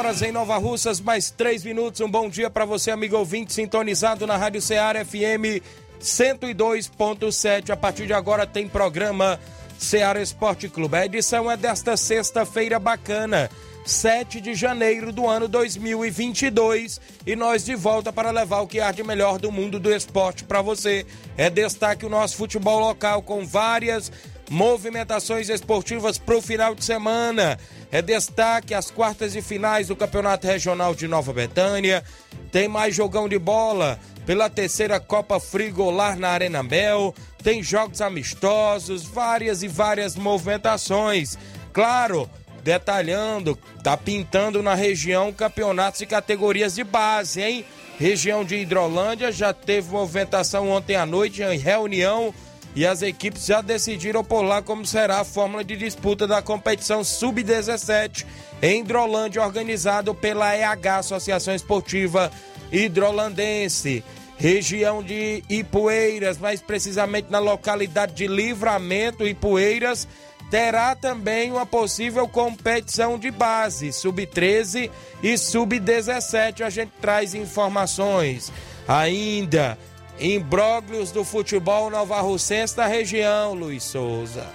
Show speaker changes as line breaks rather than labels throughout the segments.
Horas em Nova Russas, mais 3 minutos. Um bom dia para você, amigo ouvinte, sintonizado na Rádio Ceará FM 102.7. A partir de agora tem programa Ceará Esporte Clube. A edição é desta sexta-feira bacana. 7 de janeiro do ano 2022 e nós de volta para levar o que há de melhor do mundo do esporte para você. É destaque o nosso futebol local com várias movimentações esportivas para o final de semana. É destaque as quartas e finais do Campeonato Regional de Nova Betânia. Tem mais jogão de bola pela terceira Copa Frigolar na Arena Bel. Tem jogos amistosos, várias e várias movimentações. Claro, detalhando, tá pintando na região campeonatos e categorias de base, hein? Região de Hidrolândia já teve movimentação ontem à noite em reunião e as equipes já decidiram por lá como será a fórmula de disputa da competição Sub-17 em Hidrolândia, organizado pela EH, Associação Esportiva Hidrolandense. Região de Ipueiras, mais precisamente na localidade de Livramento, Ipueiras, terá também uma possível competição de base, Sub-13 e Sub-17. A gente traz informações. Ainda imbróglios do futebol novarrocense da região, Luiz Souza.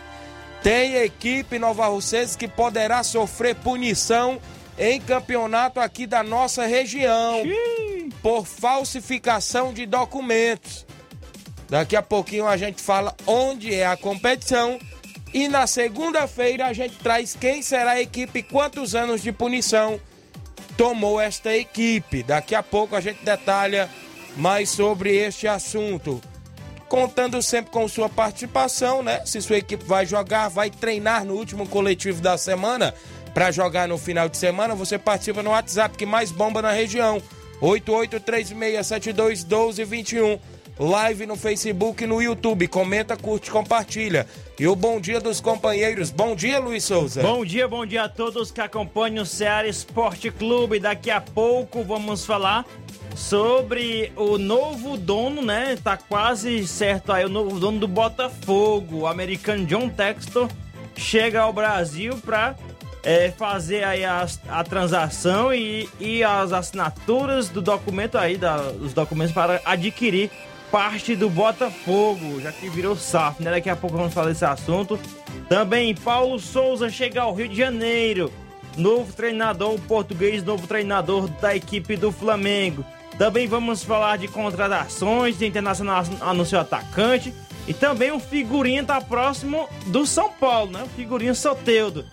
Tem equipe novarrocense que poderá sofrer punição em campeonato aqui da nossa região Xiii. por falsificação de documentos. Daqui a pouquinho a gente fala onde é a competição e na segunda-feira a gente traz quem será a equipe e quantos anos de punição tomou esta equipe. Daqui a pouco a gente detalha mais sobre este assunto. Contando sempre com sua participação, né? Se sua equipe vai jogar, vai treinar no último coletivo da semana para jogar no final de semana, você participa no WhatsApp que mais bomba na região. 8836721221. Live no Facebook e no YouTube. Comenta, curte, compartilha. E o bom dia dos companheiros. Bom dia, Luiz Souza.
Bom dia, bom dia a todos que acompanham o Ceará Esporte Clube. Daqui a pouco vamos falar sobre o novo dono, né? Tá quase certo aí, o novo dono do Botafogo, o americano John Textor, chega ao Brasil para é, fazer aí a, a transação e, e as assinaturas do documento aí, da, os documentos para adquirir parte do Botafogo, já que virou SAF, né? Daqui a pouco vamos falar desse assunto. Também Paulo Souza chega ao Rio de Janeiro. Novo treinador português, novo treinador da equipe do Flamengo. Também vamos falar de contratações, de Internacional anunciou atacante. E também o figurinha tá próximo do São Paulo, né? O figurinha Soteudo.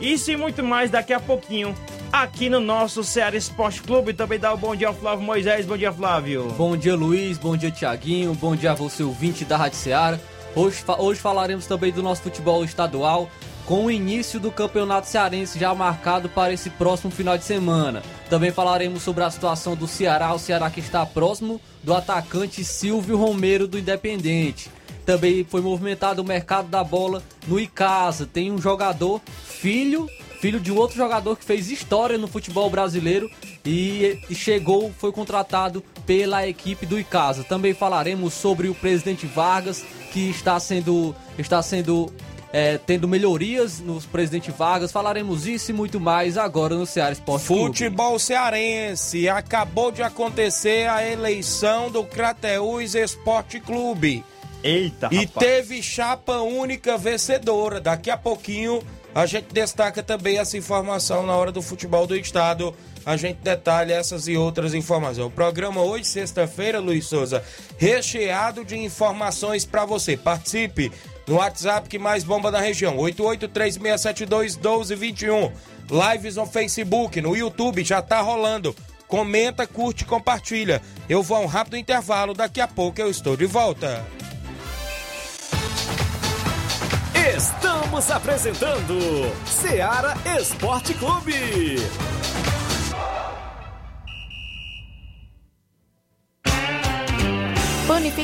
Isso e muito mais daqui a pouquinho aqui no nosso Ceará Esporte Clube. Também dá o um bom dia ao Flávio Moisés. Bom dia, Flávio.
Bom dia, Luiz. Bom dia, Tiaguinho. Bom dia a você, ouvinte da Rádio Ceará. Hoje, hoje falaremos também do nosso futebol estadual com o início do Campeonato Cearense já marcado para esse próximo final de semana. Também falaremos sobre a situação do Ceará, o Ceará que está próximo do atacante Silvio Romero do Independente. Também foi movimentado o mercado da bola no Icasa. Tem um jogador, filho, filho de um outro jogador que fez história no futebol brasileiro e chegou, foi contratado pela equipe do Icasa. Também falaremos sobre o presidente Vargas, que está sendo, está sendo é, tendo melhorias no presidente Vargas. Falaremos isso e muito mais agora no Ceará Esporte
Futebol Clube. cearense. Acabou de acontecer a eleição do Crateús Esporte Clube.
Eita,
E rapaz. teve chapa única vencedora. Daqui a pouquinho A gente destaca também essa informação na hora do futebol do estado. A gente detalha essas e outras informações. O programa hoje, sexta-feira, Luiz Souza, recheado de informações para você. Participe no WhatsApp que mais bomba na região, 8836721221. Lives no Facebook, no YouTube, já tá rolando. Comenta, curte, compartilha. Eu vou a um rápido intervalo, daqui a pouco eu estou de volta.
Estamos apresentando Seara Esporte Clube.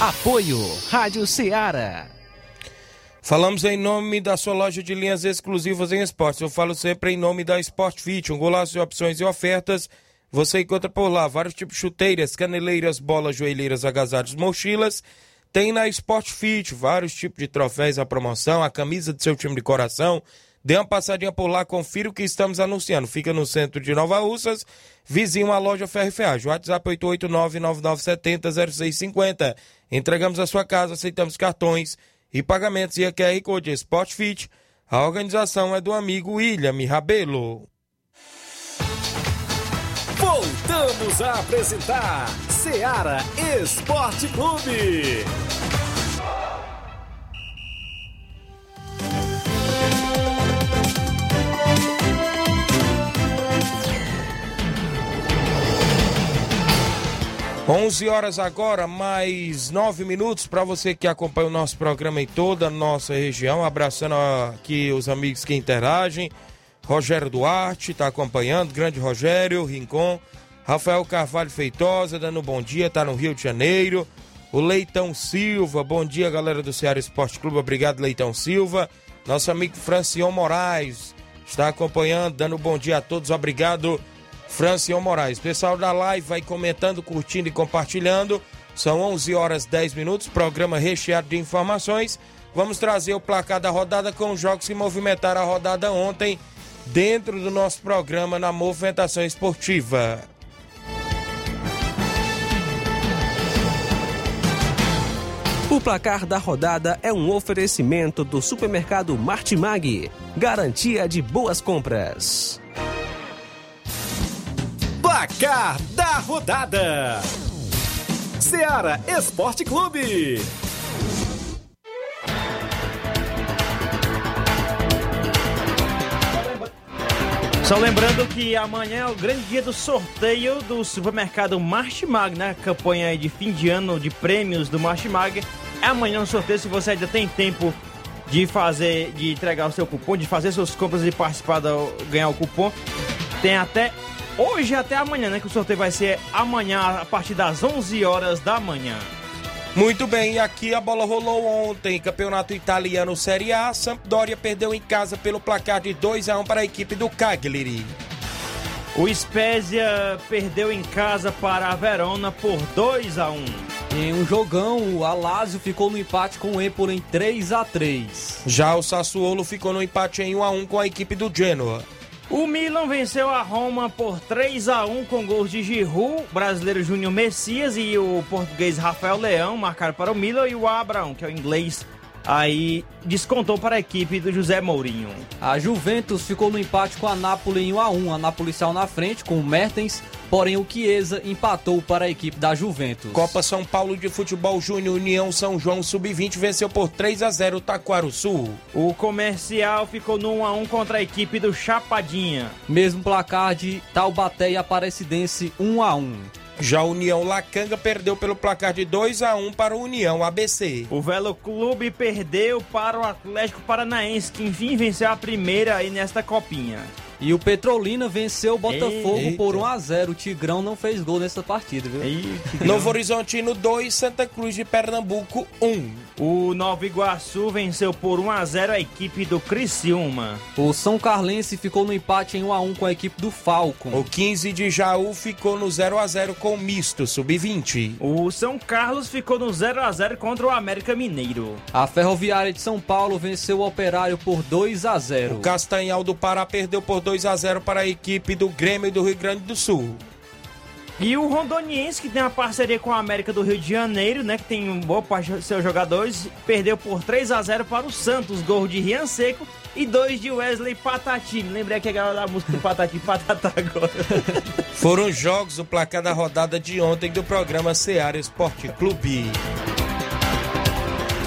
Apoio Rádio Ceará.
Falamos em nome da sua loja de linhas exclusivas em esportes. Eu falo sempre em nome da Sport Fit, um golaço de opções e ofertas. Você encontra por lá vários tipos de chuteiras, caneleiras, bolas, joelheiras, agasalhos, mochilas. Tem na Sport Fit vários tipos de troféus à promoção, a camisa do seu time de coração. Dê uma passadinha por lá, confira o que estamos anunciando. Fica no centro de Nova Russas, vizinho à loja Ferro Ferragem. WhatsApp 889-9970-0650. Entregamos a sua casa, aceitamos cartões e pagamentos e a QR Code Sport Fit. A organização é do amigo William Rabelo.
Voltamos a apresentar Seara Esporte Clube.
11 horas agora, mais 9 minutos para você que acompanha o nosso programa em toda a nossa região. Abraçando aqui os amigos que interagem. Rogério Duarte está acompanhando, grande Rogério, Rincon. Rafael Carvalho Feitosa, dando um bom dia, está no Rio de Janeiro. O Leitão Silva, bom dia galera do Ceará Esporte Clube, obrigado Leitão Silva. Nosso amigo Francion Moraes está acompanhando, dando um bom dia a todos, obrigado Francion Moraes. Pessoal da live vai comentando, curtindo e compartilhando. São 11 horas 10 minutos, programa recheado de informações. Vamos trazer o placar da rodada com os jogos que movimentaram a rodada ontem dentro do nosso programa na movimentação esportiva.
O placar da rodada é um oferecimento do supermercado Martimag. Garantia de boas compras.
Placar da rodada: Seara Esporte Clube.
Só lembrando que amanhã é o grande dia do sorteio do supermercado Martimag, né? Campanha de fim de ano de prêmios do Martimag. É amanhã o sorteio, se você ainda tem tempo de fazer, de entregar o seu cupom, de fazer suas compras e participar, do, ganhar o cupom. Tem até hoje até amanhã, né? Que o sorteio vai ser amanhã a partir das 11 horas da manhã.
Muito bem, e aqui a bola rolou ontem, campeonato italiano Série A, Sampdoria perdeu em casa pelo placar de 2 a 1 para a equipe do Cagliari.
O Spezia perdeu em casa para a Verona por 2 a 1.
Em um jogão, o Alásio ficou no empate com o Empoli em 3 a 3.
Já o Sassuolo ficou no empate em 1 a 1 com a equipe do Genoa.
O Milan venceu a Roma por 3 a 1 com gols de Giroud, brasileiro Júnior Messias e o português Rafael Leão marcaram para o Milan e o Abraão, que é o inglês, aí descontou para a equipe do José Mourinho.
A Juventus ficou no empate com a Napoli em 1 a 1. A Napoli saiu na frente com o Mertens, porém o Chiesa empatou para a equipe da Juventus.
Copa São Paulo de Futebol Júnior União São João Sub-20 venceu por 3 a 0 o Taquaruçu.
O comercial ficou no 1 a 1 contra a equipe do Chapadinha.
Mesmo placar de Taubaté e Aparecidense 1 a 1.
Já a União Lacanga perdeu pelo placar de 2 a 1 para o União ABC.
O Velo Clube perdeu para o Atlético Paranaense, que enfim venceu a primeira aí nesta copinha.
E o Petrolina venceu o Botafogo
Eita.
por 1 a 0. O Tigrão não fez gol nessa partida, viu?
Aí,
Novo Horizontino 2, Santa Cruz de Pernambuco 1.
O Nova Iguaçu venceu por 1 a 0 a equipe do Criciúma.
O São Carlense ficou no empate em 1 a 1 com a equipe do Falcon.
O 15 de Jaú ficou no 0 a 0 com o Misto Sub-20.
O São Carlos ficou no 0 a 0 contra o América Mineiro.
A Ferroviária de São Paulo venceu o Operário por 2 a 0.
O Castanhal do Pará perdeu por 2 a 0 para a equipe do Grêmio do Rio Grande do Sul.
E o Rondoniense, que tem uma parceria com a América do Rio de Janeiro, né? Que tem um boa parte de seus jogadores, perdeu por 3 a 0 para o Santos. Gol de Rian Seco e dois de Wesley Patati. Lembrei aqui agora da música do Patati Patatá agora.
Foram jogos o placar da rodada de ontem do programa Seara Esporte Clube.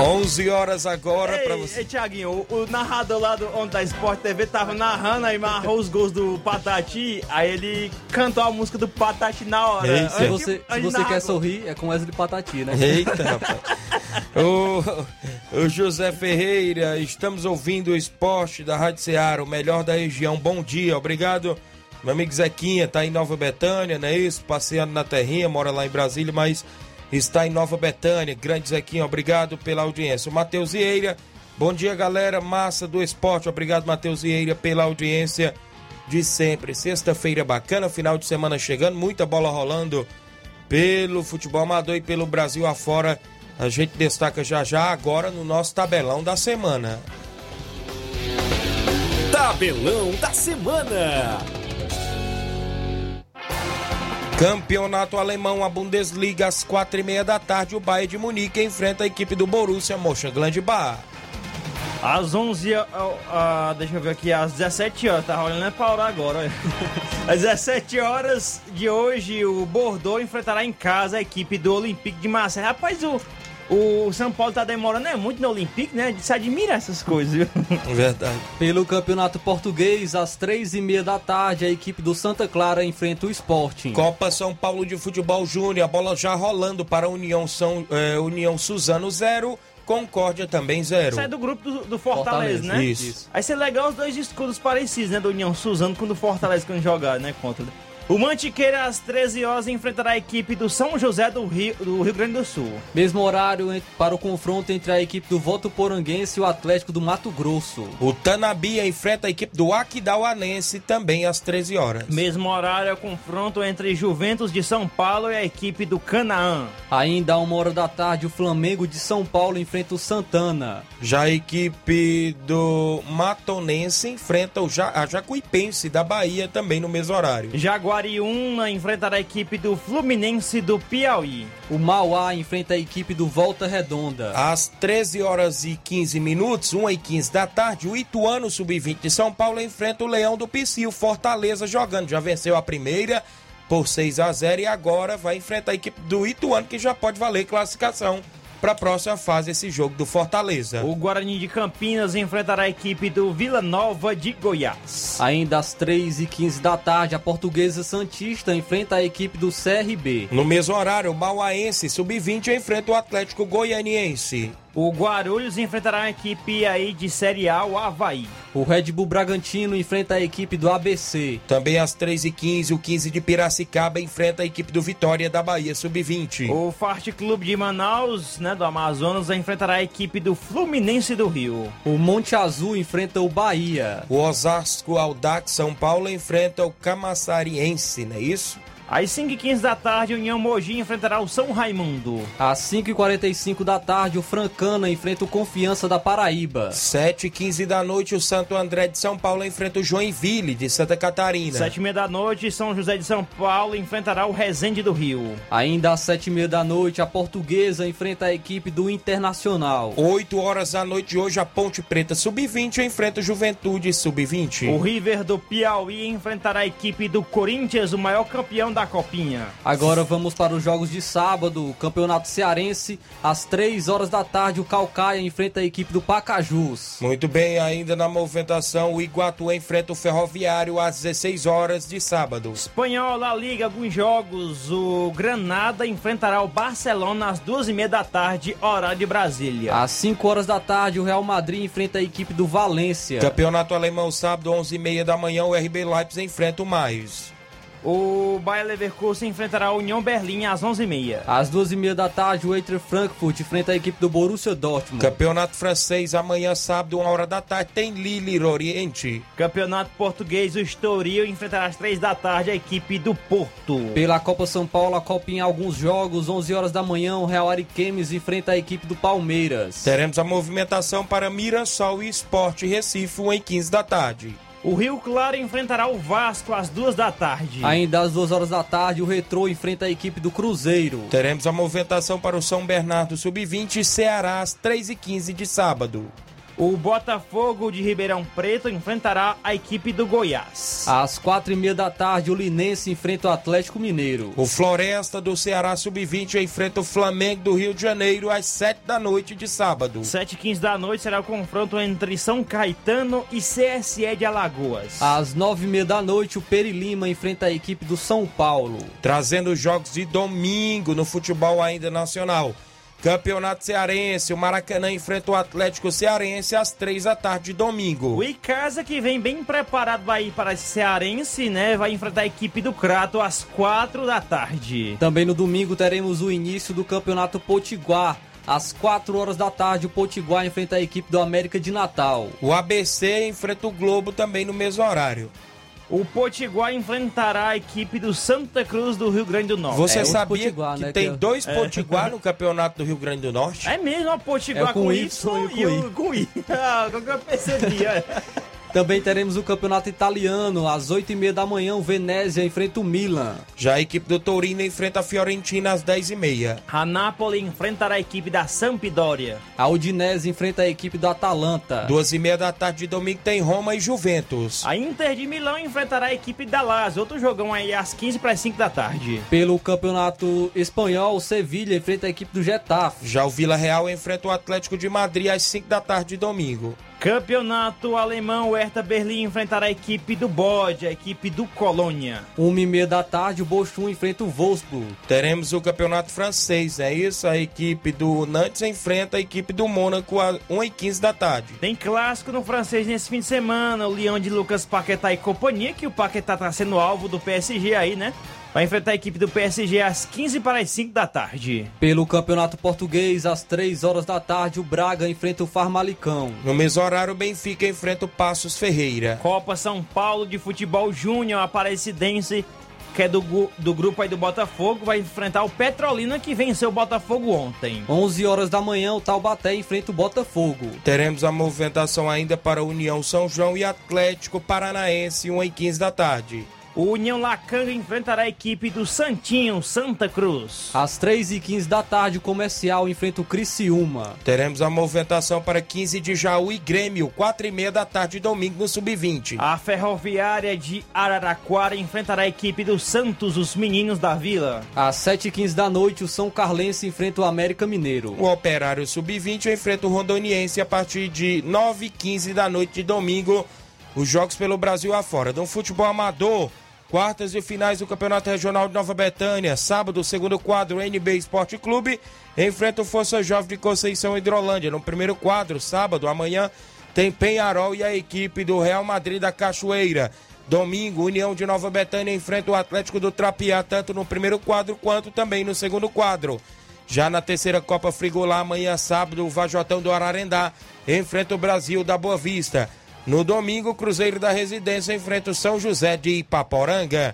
11 horas agora para você.
ei, Tiaguinho, o, o narrador lá do Onde da Sport TV tava narrando aí, marrou os gols do Patati, aí ele cantou a música do Patati na hora.
Ei,
Se
Antes
você,
de-
se
de
você quer sorrir, é com Wesley Patati, né?
Eita, rapaz. O, o José Ferreira, estamos ouvindo o esporte da Rádio Ceará, o melhor da região. Bom dia, obrigado. Meu amigo Zequinha tá em Nova Betânia, não é isso? Passeando na terrinha, mora lá em Brasília, mas está em Nova Betânia. Grande Zequinha, obrigado pela audiência. Matheus Vieira, bom dia, galera. Massa do esporte, obrigado, Matheus Vieira, pela audiência de sempre. Sexta-feira bacana, final de semana chegando, muita bola rolando pelo futebol amador e pelo Brasil afora. A gente destaca já já agora no nosso tabelão da semana.
Tabelão da semana.
Campeonato alemão, a Bundesliga, às quatro e meia da tarde, o Bayern de Munique enfrenta a equipe do Borussia Mönchengladbach.
Às 11 ah, ah, deixa eu ver aqui, às 17 horas, tá rolando é pra orar agora. Às 17 horas de hoje, o Bordeaux enfrentará em casa a equipe do Olympique de Marseille. Rapaz, o, o São Paulo tá demorando é muito no Olympique, né? Se admira essas coisas, viu?
Verdade.
Pelo Campeonato Português, às três e meia da tarde, a equipe do Santa Clara enfrenta o Sporting.
Copa São Paulo de Futebol Júnior, a bola já rolando para a União, São, eh, União Suzano 0, Concórdia também 0.
Sai do grupo do, do Fortaleza,
Fortaleza,
né?
Isso.
Aí ser legal os dois escudos parecidos, né? Do União Suzano com o do Fortaleza quando jogar, né? Contra. O Mantiqueira, às 13 horas, enfrentará a equipe do São José do Rio, do Rio Grande do Sul.
Mesmo horário para o confronto entre a equipe do Votuporanguense e o Atlético do Mato Grosso.
O Tanabia enfrenta a equipe do Aquidauanense também às 13 horas.
Mesmo horário é o confronto entre Juventus de São Paulo e a equipe do Canaã.
Ainda a uma hora da tarde, o Flamengo de São Paulo enfrenta o Santana.
Já a equipe do Matonense enfrenta o Ja- a Jacuipense da Bahia também no mesmo horário.
Jaguariúna enfrentará a equipe do Fluminense do Piauí.
O Mauá enfrenta a equipe do Volta Redonda.
Às 13 horas e 15 minutos, 1 e 15 da tarde, o Ituano Sub-20 de São Paulo enfrenta o Leão do Pici, o Fortaleza jogando. Já venceu a primeira por 6 a 0 e agora vai enfrentar a equipe do Ituano, que já pode valer classificação para a próxima fase esse jogo do Fortaleza.
O Guarani de Campinas enfrentará a equipe do Vila Nova de Goiás.
Ainda às 3 e 15 da tarde, a Portuguesa Santista enfrenta a equipe do CRB.
No mesmo horário, o Mauaense Sub-20 enfrenta o Atlético Goianiense.
O Guarulhos enfrentará a equipe aí de Série A, o Havaí.
O Red Bull Bragantino enfrenta a equipe do ABC.
Também às 3h15, o 15 de Piracicaba enfrenta a equipe do Vitória da Bahia Sub-20.
O Fart Clube de Manaus, né, do Amazonas, enfrentará a equipe do Fluminense do Rio.
O Monte Azul enfrenta o Bahia.
O Osasco Audax São Paulo enfrenta o Camaçariense, não é isso?
Às 5h15 da tarde, União Mogi enfrentará o São Raimundo.
Às 5h45 da tarde, o Francana enfrenta o Confiança da Paraíba.
7h15 da noite, o Santo André de São Paulo enfrenta o Joinville de Santa Catarina.
7h30 da noite, São José de São Paulo enfrentará o Resende do Rio.
Ainda às 7h30 da noite, a Portuguesa enfrenta a equipe do Internacional.
8 horas da noite de hoje, a Ponte Preta Sub-20 enfrenta o Juventude Sub-20.
O River do Piauí enfrentará a equipe do Corinthians, o maior campeão da Copinha.
Agora vamos para os jogos de sábado. Campeonato Cearense, às 3 horas da tarde, o Calcaia enfrenta a equipe do Pacajus.
Muito bem, ainda na movimentação, o Iguatu enfrenta o Ferroviário às 16 horas de sábado.
Espanhol, La Liga, alguns jogos. O Granada enfrentará o Barcelona às 2h30 da tarde, horário de Brasília.
Às 5 horas da tarde, o Real Madrid enfrenta a equipe do Valência.
Campeonato Alemão, sábado, 11h30 da manhã, o RB Leipzig enfrenta o Mais.
O Bayer Leverkusen enfrentará a União Berlim às 11h30.
Às 12h30 da tarde, o Eintracht Frankfurt enfrenta a equipe do Borussia Dortmund.
Campeonato francês, amanhã, sábado, 1 hora da tarde, tem Lille Oriente.
Campeonato português, o Estoril enfrentará às 3 da tarde a equipe do Porto.
Pela Copa São Paulo, a Copa em alguns jogos, 11 horas da manhã, o Real Ariquemes enfrenta a equipe do Palmeiras.
Teremos a movimentação para Mirassol e Esporte Recife, 1 em 15 da tarde.
O Rio Claro enfrentará o Vasco às duas da tarde.
Ainda às duas horas da tarde, o Retrô enfrenta a equipe do Cruzeiro.
Teremos a movimentação para o São Bernardo Sub-20 e Ceará às 3h15 de sábado.
O Botafogo de Ribeirão Preto enfrentará a equipe do Goiás.
Às quatro e meia da tarde, o Linense enfrenta o Atlético Mineiro.
O Floresta do Ceará Sub-20 enfrenta o Flamengo do Rio de Janeiro às 7 da noite de sábado.
7 e 15 da noite será o confronto entre São Caetano e CSE de Alagoas.
Às nove e meia da noite, o Perilima enfrenta a equipe do São Paulo.
Trazendo os jogos de domingo no futebol ainda nacional. Campeonato Cearense, o Maracanã enfrenta o Atlético Cearense às três da tarde de domingo.
O Icasa, que vem bem preparado vai para esse Cearense, né? Vai enfrentar a equipe do Crato às quatro da tarde.
Também no domingo teremos o início do Campeonato Potiguar. Às 4 horas da tarde, o Potiguar enfrenta a equipe do América de Natal.
O ABC enfrenta o Globo também no mesmo horário.
O Potiguar enfrentará a equipe do Santa Cruz do Rio Grande do Norte.
Você
É,
sabia
Potiguar,
que
né,
tem
que-
dois
É.
Potiguar no campeonato do Rio Grande do Norte?
É mesmo, a Potiguar
É com
com,
Y
Y,
e
o com I. Ah, que eu percebi?
Também teremos o Campeonato Italiano. Às 8 e meia da manhã, o Venezia enfrenta o Milan.
Já a equipe do Torino enfrenta a Fiorentina às 10h30.
A Napoli enfrentará a equipe da Sampdoria.
A Udinese enfrenta a equipe do Atalanta.
Duas e meia da tarde de domingo tem Roma e Juventus.
A Inter de Milão enfrentará a equipe da Lazio. Outro jogão aí às 15 para as 5 da tarde.
Pelo Campeonato Espanhol, o Sevilha enfrenta a equipe do Getafe.
Já o Vila Real enfrenta o Atlético de Madrid às 5 da tarde de domingo.
Campeonato alemão, o Hertha Berlim enfrentará a equipe do Bode, a equipe do Colônia.
Uma e meia da tarde, o Bochum enfrenta o Wolfsburg.
Teremos o campeonato francês, é isso? A equipe do Nantes enfrenta a equipe do Mônaco às 1h15 da tarde.
Tem clássico no francês nesse fim de semana, o Lyon de Lucas Paquetá e companhia, que o Paquetá tá sendo alvo do PSG aí, né? Vai enfrentar a equipe do PSG às 15 para as 5 da tarde.
Pelo Campeonato Português, às 3 horas da tarde, o Braga enfrenta o Farmalicão.
No mesmo horário, o Benfica enfrenta o Passos Ferreira.
Copa São Paulo de Futebol Júnior, Aparecidense, que é do, do grupo aí do Botafogo, vai enfrentar o Petrolina, que venceu o Botafogo ontem.
11 horas da manhã, o Taubaté enfrenta o Botafogo.
Teremos a movimentação ainda para União São João e Atlético Paranaense, 1h15 da tarde.
O União Lacanga enfrentará a equipe do Santinho, Santa Cruz.
Às 3h15 da tarde, o Comercial enfrenta o Criciúma.
Teremos a movimentação para 15 de Jaú e Grêmio, 4h30 da tarde, domingo no Sub-20.
A Ferroviária de Araraquara enfrentará a equipe do Santos, os meninos da Vila.
Às 7h15 da noite, o São Carlense enfrenta o América Mineiro.
O Operário Sub-20 enfrenta o Rondoniense a partir de 9h15 da noite de domingo. Os jogos pelo Brasil afora. Do futebol amador, quartas e finais do Campeonato Regional de Nova Betânia. Sábado, segundo quadro, NB Esporte Clube enfrenta o Força Jovem de Conceição Hidrolândia. No primeiro quadro, sábado, amanhã, tem Penharol e a equipe do Real Madrid da Cachoeira. Domingo, União de Nova Betânia enfrenta o Atlético do Trapiá, tanto no primeiro quadro quanto também no segundo quadro. Já na terceira Copa Frigolá, amanhã sábado, o Vajotão do Ararendá enfrenta o Brasil da Boa Vista. No domingo, Cruzeiro da Residência enfrenta o São José de Ipaporanga.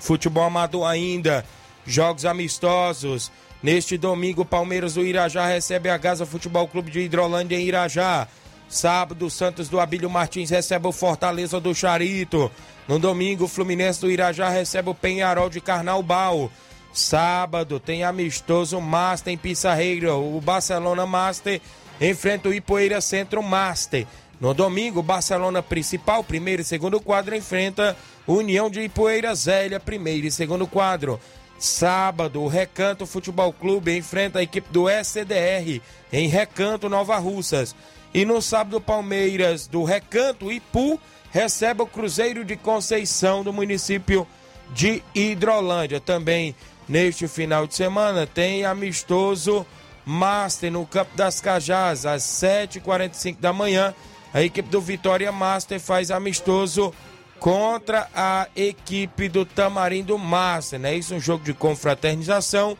Futebol amador ainda, jogos amistosos. Neste domingo, Palmeiras do Irajá recebe a Gaza Futebol Clube de Hidrolândia em Irajá. Sábado, Santos do Abílio Martins recebe o Fortaleza do Charito. No domingo, Fluminense do Irajá recebe o Penharol de Carnaubal. Sábado, tem amistoso Master em Pissarreira. O Barcelona Master enfrenta o Ipoeira Centro Master. No domingo, Barcelona Principal, primeiro e segundo quadro, enfrenta União de Ipoeira Zélia, primeiro e segundo quadro. Sábado, o Recanto Futebol Clube enfrenta a equipe do SDR em Recanto, Nova Russas. E no sábado, Palmeiras do Recanto Ipu recebe o Cruzeiro de Conceição do município de Hidrolândia. Também neste final de semana tem amistoso Master no Campo das Cajás às 7h45 da manhã. A equipe do Vitória Master faz amistoso contra a equipe do Tamarindo Master, né? Isso é um jogo de confraternização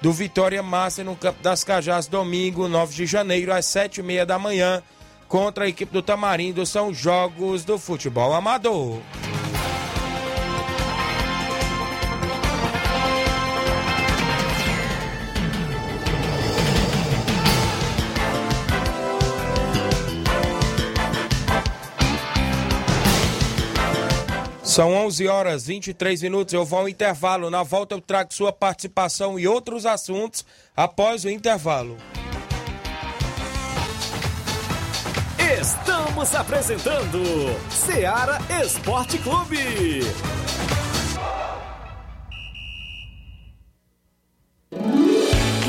do Vitória Master no Campo das Cajás, domingo, 9 de janeiro, às 7h30 da manhã, contra a equipe do Tamarindo. São jogos do futebol amador. São 11 horas 23 minutos. Eu vou ao intervalo. Na volta eu trago sua participação e outros assuntos após o intervalo.
Estamos apresentando Seara Esporte Clube.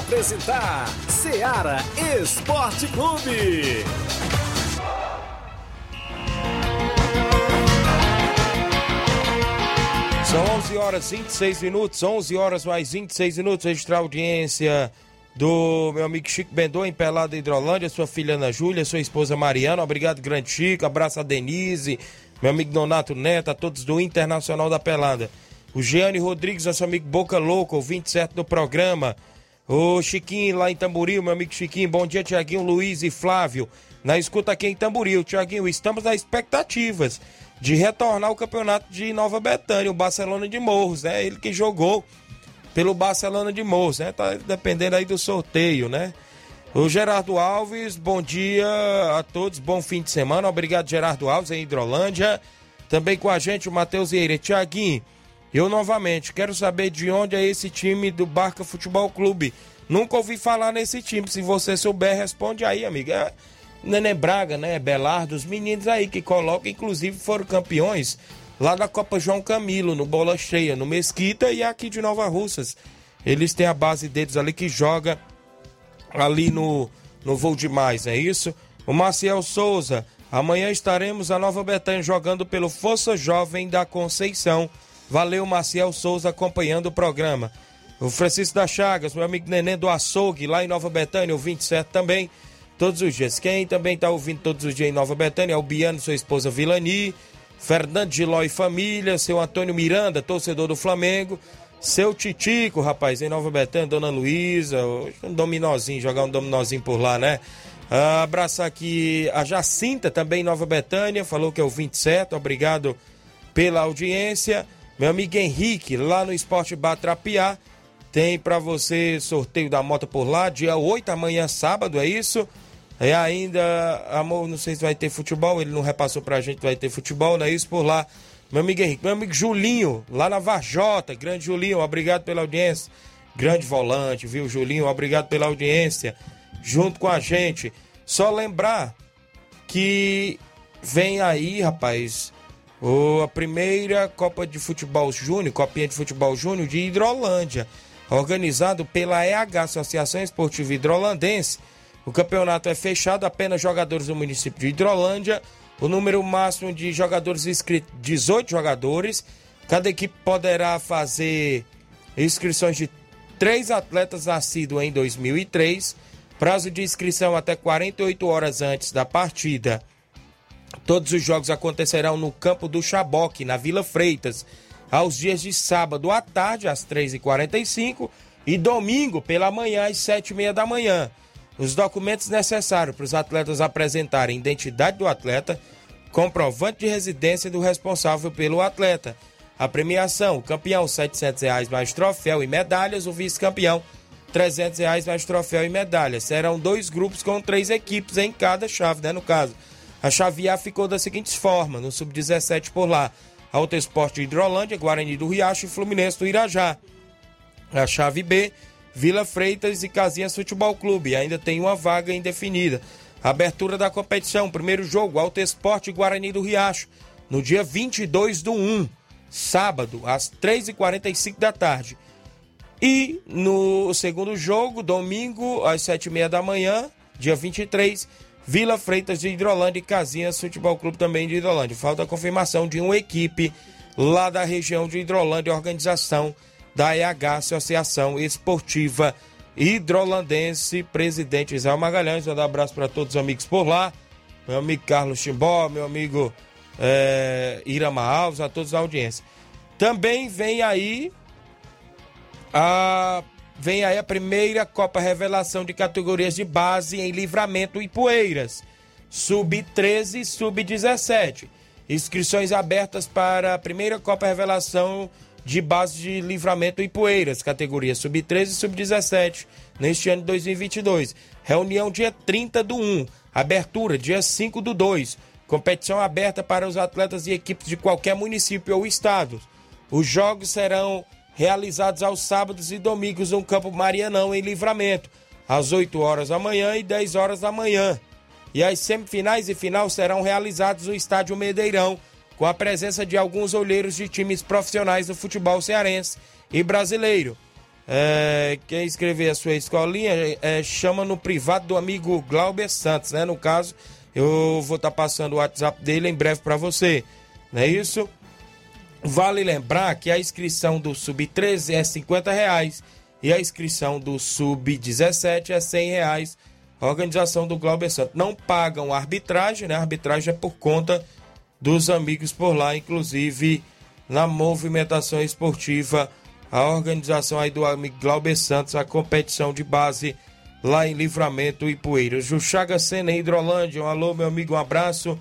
Apresentar Seara Esporte Clube.
São 11 horas e 26 minutos, 11 horas mais 26 minutos. Registrar a audiência do meu amigo Chico Bendô em Pelada Hidrolândia, sua filha Ana Júlia, sua esposa Mariana. Obrigado, grande Chico. Abraço a Denise, meu amigo Donato Neto, a todos do Internacional da Pelada. O Giane Rodrigues, nosso amigo Boca Louca, o 27 do programa. O Chiquinho lá em Tamboril, meu amigo Chiquinho. Bom dia, Tiaguinho, Luiz e Flávio. Na escuta aqui em Tamboril. Tiaguinho, estamos nas expectativas de retornar ao campeonato de Nova Betânia, o Barcelona de Morros, né? Ele que jogou pelo Barcelona de Moço, né? Tá dependendo aí do sorteio, né? O Gerardo Alves, bom dia a todos, bom fim de semana. Obrigado, Gerardo Alves, em Hidrolândia. Também com a gente o Matheus Vieira. Tiaguinho, eu novamente quero saber de onde é esse time do Barca Futebol Clube. Nunca ouvi falar nesse time. Se você souber, responde aí, amiga. É Nenê Braga, né? Belardo, os meninos aí que colocam, inclusive foram campeões lá da Copa João Camilo, no Bola Cheia, no Mesquita e aqui de Nova Russas. Eles têm a base deles ali que joga ali no, no Voo Demais, é isso? O Maciel Souza, amanhã estaremos a Nova Betânia jogando pelo Força Jovem da Conceição. Valeu, Maciel Souza, acompanhando o programa. O Francisco da Chagas, meu amigo Neném do Açougue, lá em Nova Betânia, o 27 também, todos os dias. Quem também está ouvindo todos os dias em Nova Betânia é o Biano, sua esposa Vilani. Fernando Giló e família, seu Antônio Miranda, torcedor do Flamengo, seu Titico, rapaz, em Nova Betânia, Dona Luísa, um dominozinho, jogar um dominozinho por lá, né? Ah, abraçar aqui a Jacinta, também em Nova Betânia, falou que é o 27, obrigado pela audiência. Meu amigo Henrique, lá no Esporte Batrapiá, tem para você sorteio da moto por lá, dia 8 amanhã, sábado, é isso? E ainda, amor, não sei se vai ter futebol, ele não repassou pra gente, vai ter futebol, não é isso por lá. Meu amigo Henrique, meu amigo Julinho, lá na Varjota, grande Julinho, obrigado pela audiência. Grande volante, viu, Julinho, obrigado pela audiência. Junto com a gente. Só lembrar que vem aí, rapaz, o, a primeira Copa de Futebol Júnior, Copinha de Futebol Júnior de Hidrolândia, organizado pela EH, Associação Esportiva Hidrolandense o campeonato é fechado, apenas jogadores do município de Hidrolândia. O número máximo de jogadores inscritos, 18 jogadores. Cada equipe poderá fazer inscrições de três atletas nascidos em 2003. Prazo de inscrição até 48 horas antes da partida. Todos os jogos acontecerão no campo do Chaboque, na Vila Freitas, aos dias de sábado à tarde, às 3h45, e domingo pela manhã, às 7h30 da manhã. Os documentos necessários para os atletas apresentarem identidade do atleta, comprovante de residência do responsável pelo atleta. A premiação, o campeão 700 reais mais troféu e medalhas, o vice-campeão 300 reais mais troféu e medalhas. Serão dois grupos com três equipes em cada chave, né, no caso. A chave A ficou da seguinte forma, no Sub-17 por lá, Alto Esporte Hidrolândia, Guarani do Riacho e Fluminense do Irajá. A chave B Vila Freitas e Casinhas Futebol Clube. Ainda tem uma vaga indefinida. Abertura da competição, primeiro jogo, Alto Esporte Guarani do Riacho, no dia 22 do 1, sábado, às 3h45 da tarde. E no segundo jogo, domingo, às 7h30 da manhã, dia 23, Vila Freitas de Hidrolândia e Casinhas Futebol Clube também de Hidrolândia. Falta a confirmação de uma equipe lá da região de Hidrolândia, organização da EH, Associação Esportiva Hidrolandense, presidente Israel Magalhães. Um abraço para todos os amigos por lá. Meu amigo Carlos Chimbó, meu amigo é, Irama Alves, a todos da audiência. Também vem aí a vem aí a primeira Copa Revelação de categorias de base em Livramento e Poeiras, sub-13 e sub-17. Inscrições abertas para a primeira Copa Revelação de base de livramento e poeiras, categoria sub-13 e sub-17, neste ano de 2022. Reunião dia 30 do 1, abertura dia 5 do 2. Competição aberta para os atletas e equipes de qualquer município ou estado. Os jogos serão realizados aos sábados e domingos no Campo Marianão, em Livramento, às 8 horas da manhã e 10 horas da manhã. E as semifinais e final serão realizados no Estádio Medeirão, com a presença de alguns olheiros de times profissionais do futebol cearense e brasileiro. É, quem escrever a sua escolinha é, chama no privado do amigo Glauber Santos, né? No caso, eu vou estar tá passando o WhatsApp dele em breve para você, não é isso? Vale lembrar que a inscrição do Sub-13 é 50 reais e a inscrição do Sub-17 é 100 reais. A organização do Glauber Santos não pagam arbitragem, né? A arbitragem é por conta dos amigos por lá, inclusive na movimentação esportiva, a organização aí do amigo Glauber Santos, a competição de base lá em Livramento e Poeiras. Juchaga Sena, Hidrolândia, um alô, meu amigo, um abraço.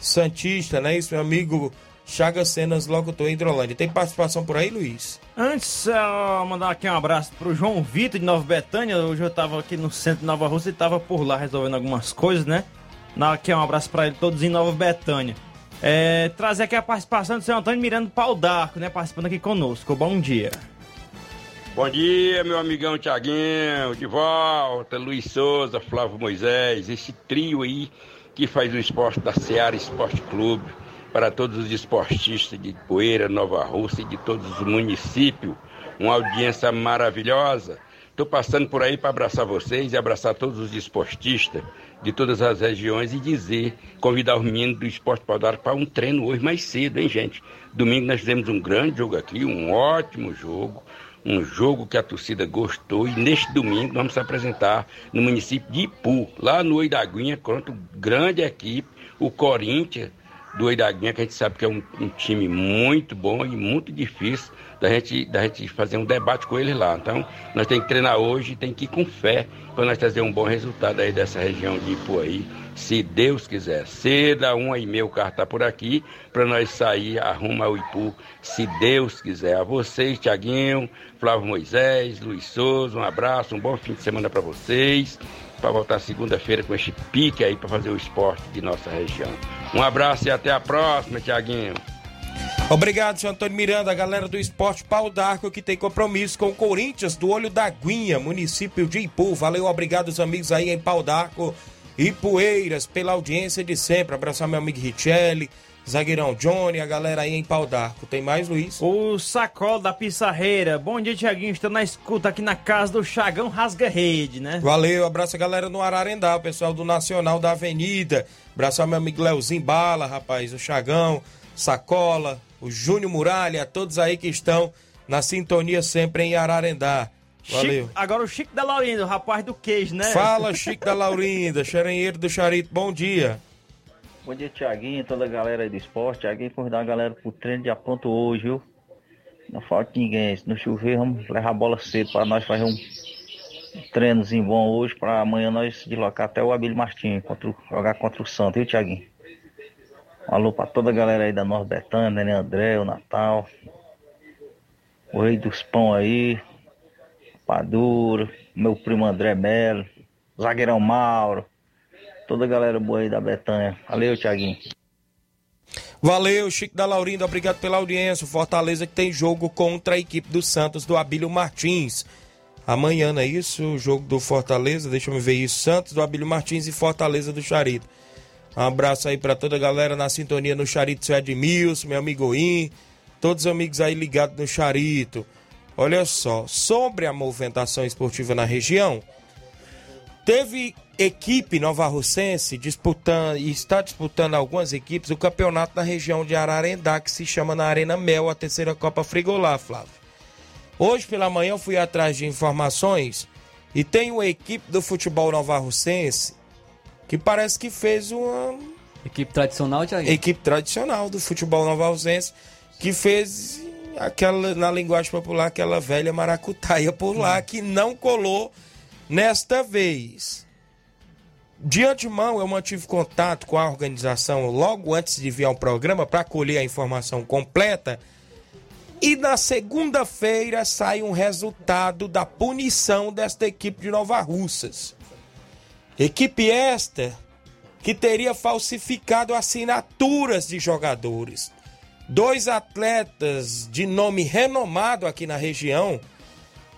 Santista, né? Isso, meu amigo Chagas Cenas, locutor Hidrolândia. Tem participação por aí, Luiz?
Antes, uh, mandar aqui um abraço pro João Vitor de Nova Betânia. Hoje eu tava aqui no centro de Nova Rússia e tava por lá resolvendo algumas coisas, né? Dar aqui um abraço para ele, todos em Nova Betânia. É, trazer aqui a participação do seu Antônio Miranda Pau d'Arco, né? Participando aqui conosco. Bom dia.
Bom dia, meu amigão Tiaguinho, de volta, Luiz Souza, Flávio Moisés, esse trio aí que faz o esporte da Seara Esporte Clube para todos os esportistas de Poeira, Nova Rússia e de todos os municípios. Uma audiência maravilhosa. Estou passando por aí para abraçar vocês e abraçar todos os esportistas de todas as regiões e dizer, convidar os meninos do Esporte Paudar para um treino hoje mais cedo, hein, gente? Domingo nós fizemos um grande jogo aqui, um ótimo jogo, um jogo que a torcida gostou e neste domingo vamos se apresentar no município de Ipu, lá no Oi da Aguinha, contra grande equipe, o Corinthians, do Oidaguinha, que a gente sabe que é um, um, time muito bom e muito difícil da gente, da gente fazer um debate com eles lá. Então, nós temos que treinar hoje, tem que ir com fé para nós trazer um bom resultado aí dessa região de Ipuaí, se Deus quiser. Cedo, uma e meia o carro está por aqui, para nós sair, arruma o Ipu, se Deus quiser. A vocês, Tiaguinho, Flávio Moisés, Luiz Souza, um abraço, um bom fim de semana para vocês para voltar segunda-feira com este pique aí para fazer o esporte de nossa região. Um abraço e até a próxima, Tiaguinho.
Obrigado, senhor Antônio Miranda, a galera do Esporte Pau d'Arco que tem compromisso com o Corinthians do Olho da Guinha, município de Ipu. Valeu, obrigado os amigos aí em Pau d'Arco e Poeiras pela audiência de sempre. Abraçar meu amigo Richelli, Zagueirão Johnny, a galera aí em Pau d'Arco. Tem mais, Luiz?
O Sacol da Pissarreira. Bom dia, Tiaguinho. Estou na escuta aqui na casa do Chagão Rasga Rede, né?
Valeu, abraço a galera no Ararendá, o pessoal do Nacional da Avenida. Abraçar meu amigo Leozinho Bala, rapaz, o Chagão, Sacola, o Júnior Muralha, todos aí que estão na sintonia sempre em Ararendá. Valeu.
Chico, agora o Chico da Laurinda, o rapaz do queijo, né?
Fala, Chico da Laurinda, xerenheiro do Charito, bom dia.
Bom dia, Tiaguinho, toda a galera aí do esporte. Tiaguinho, convidar a galera pro treino de apronto hoje, viu? Não falta ninguém. Se não chover, vamos levar a bola cedo para nós fazer um treinozinho bom hoje, para amanhã nós deslocar até o Abílio Martins, contra, jogar contra o Santo, viu, Tiaguinho? Um alô pra toda a galera aí da Nova Betânia, né, André, o Natal, o Rei dos Pão aí, Paduro, meu primo André Melo, zagueirão Mauro, toda a galera boa aí da Betânia. Valeu, Tiaguinho.
Valeu, Chico da Laurindo, obrigado pela audiência. Fortaleza que tem jogo contra a equipe do Santos do Abílio Martins. Amanhã, não é isso? O jogo do Fortaleza, deixa eu ver isso. Santos do Abílio Martins e Fortaleza do Charito. Um abraço aí para toda a galera na sintonia no Charito, seu Edmilson, meu amigo In, todos os amigos aí ligados no Charito. Olha só, sobre a movimentação esportiva na região, teve equipe nova russense disputando e está disputando algumas equipes o campeonato na região de Ararendá, que se chama na Arena Mel, a terceira Copa Frigolá, Flávio. Hoje pela manhã eu fui atrás de informações e tem uma equipe do futebol nova russense que parece que fez uma
equipe tradicional de
equipe tradicional do futebol nova russense que fez aquela na linguagem popular aquela velha maracutaia por lá que não colou nesta vez. De antemão, eu mantive contato com a organização logo antes de vir ao programa para colher a informação completa. E na segunda-feira sai um resultado da punição desta equipe de Nova Russas. Equipe esta que teria falsificado assinaturas de jogadores. Dois atletas de nome renomado aqui na região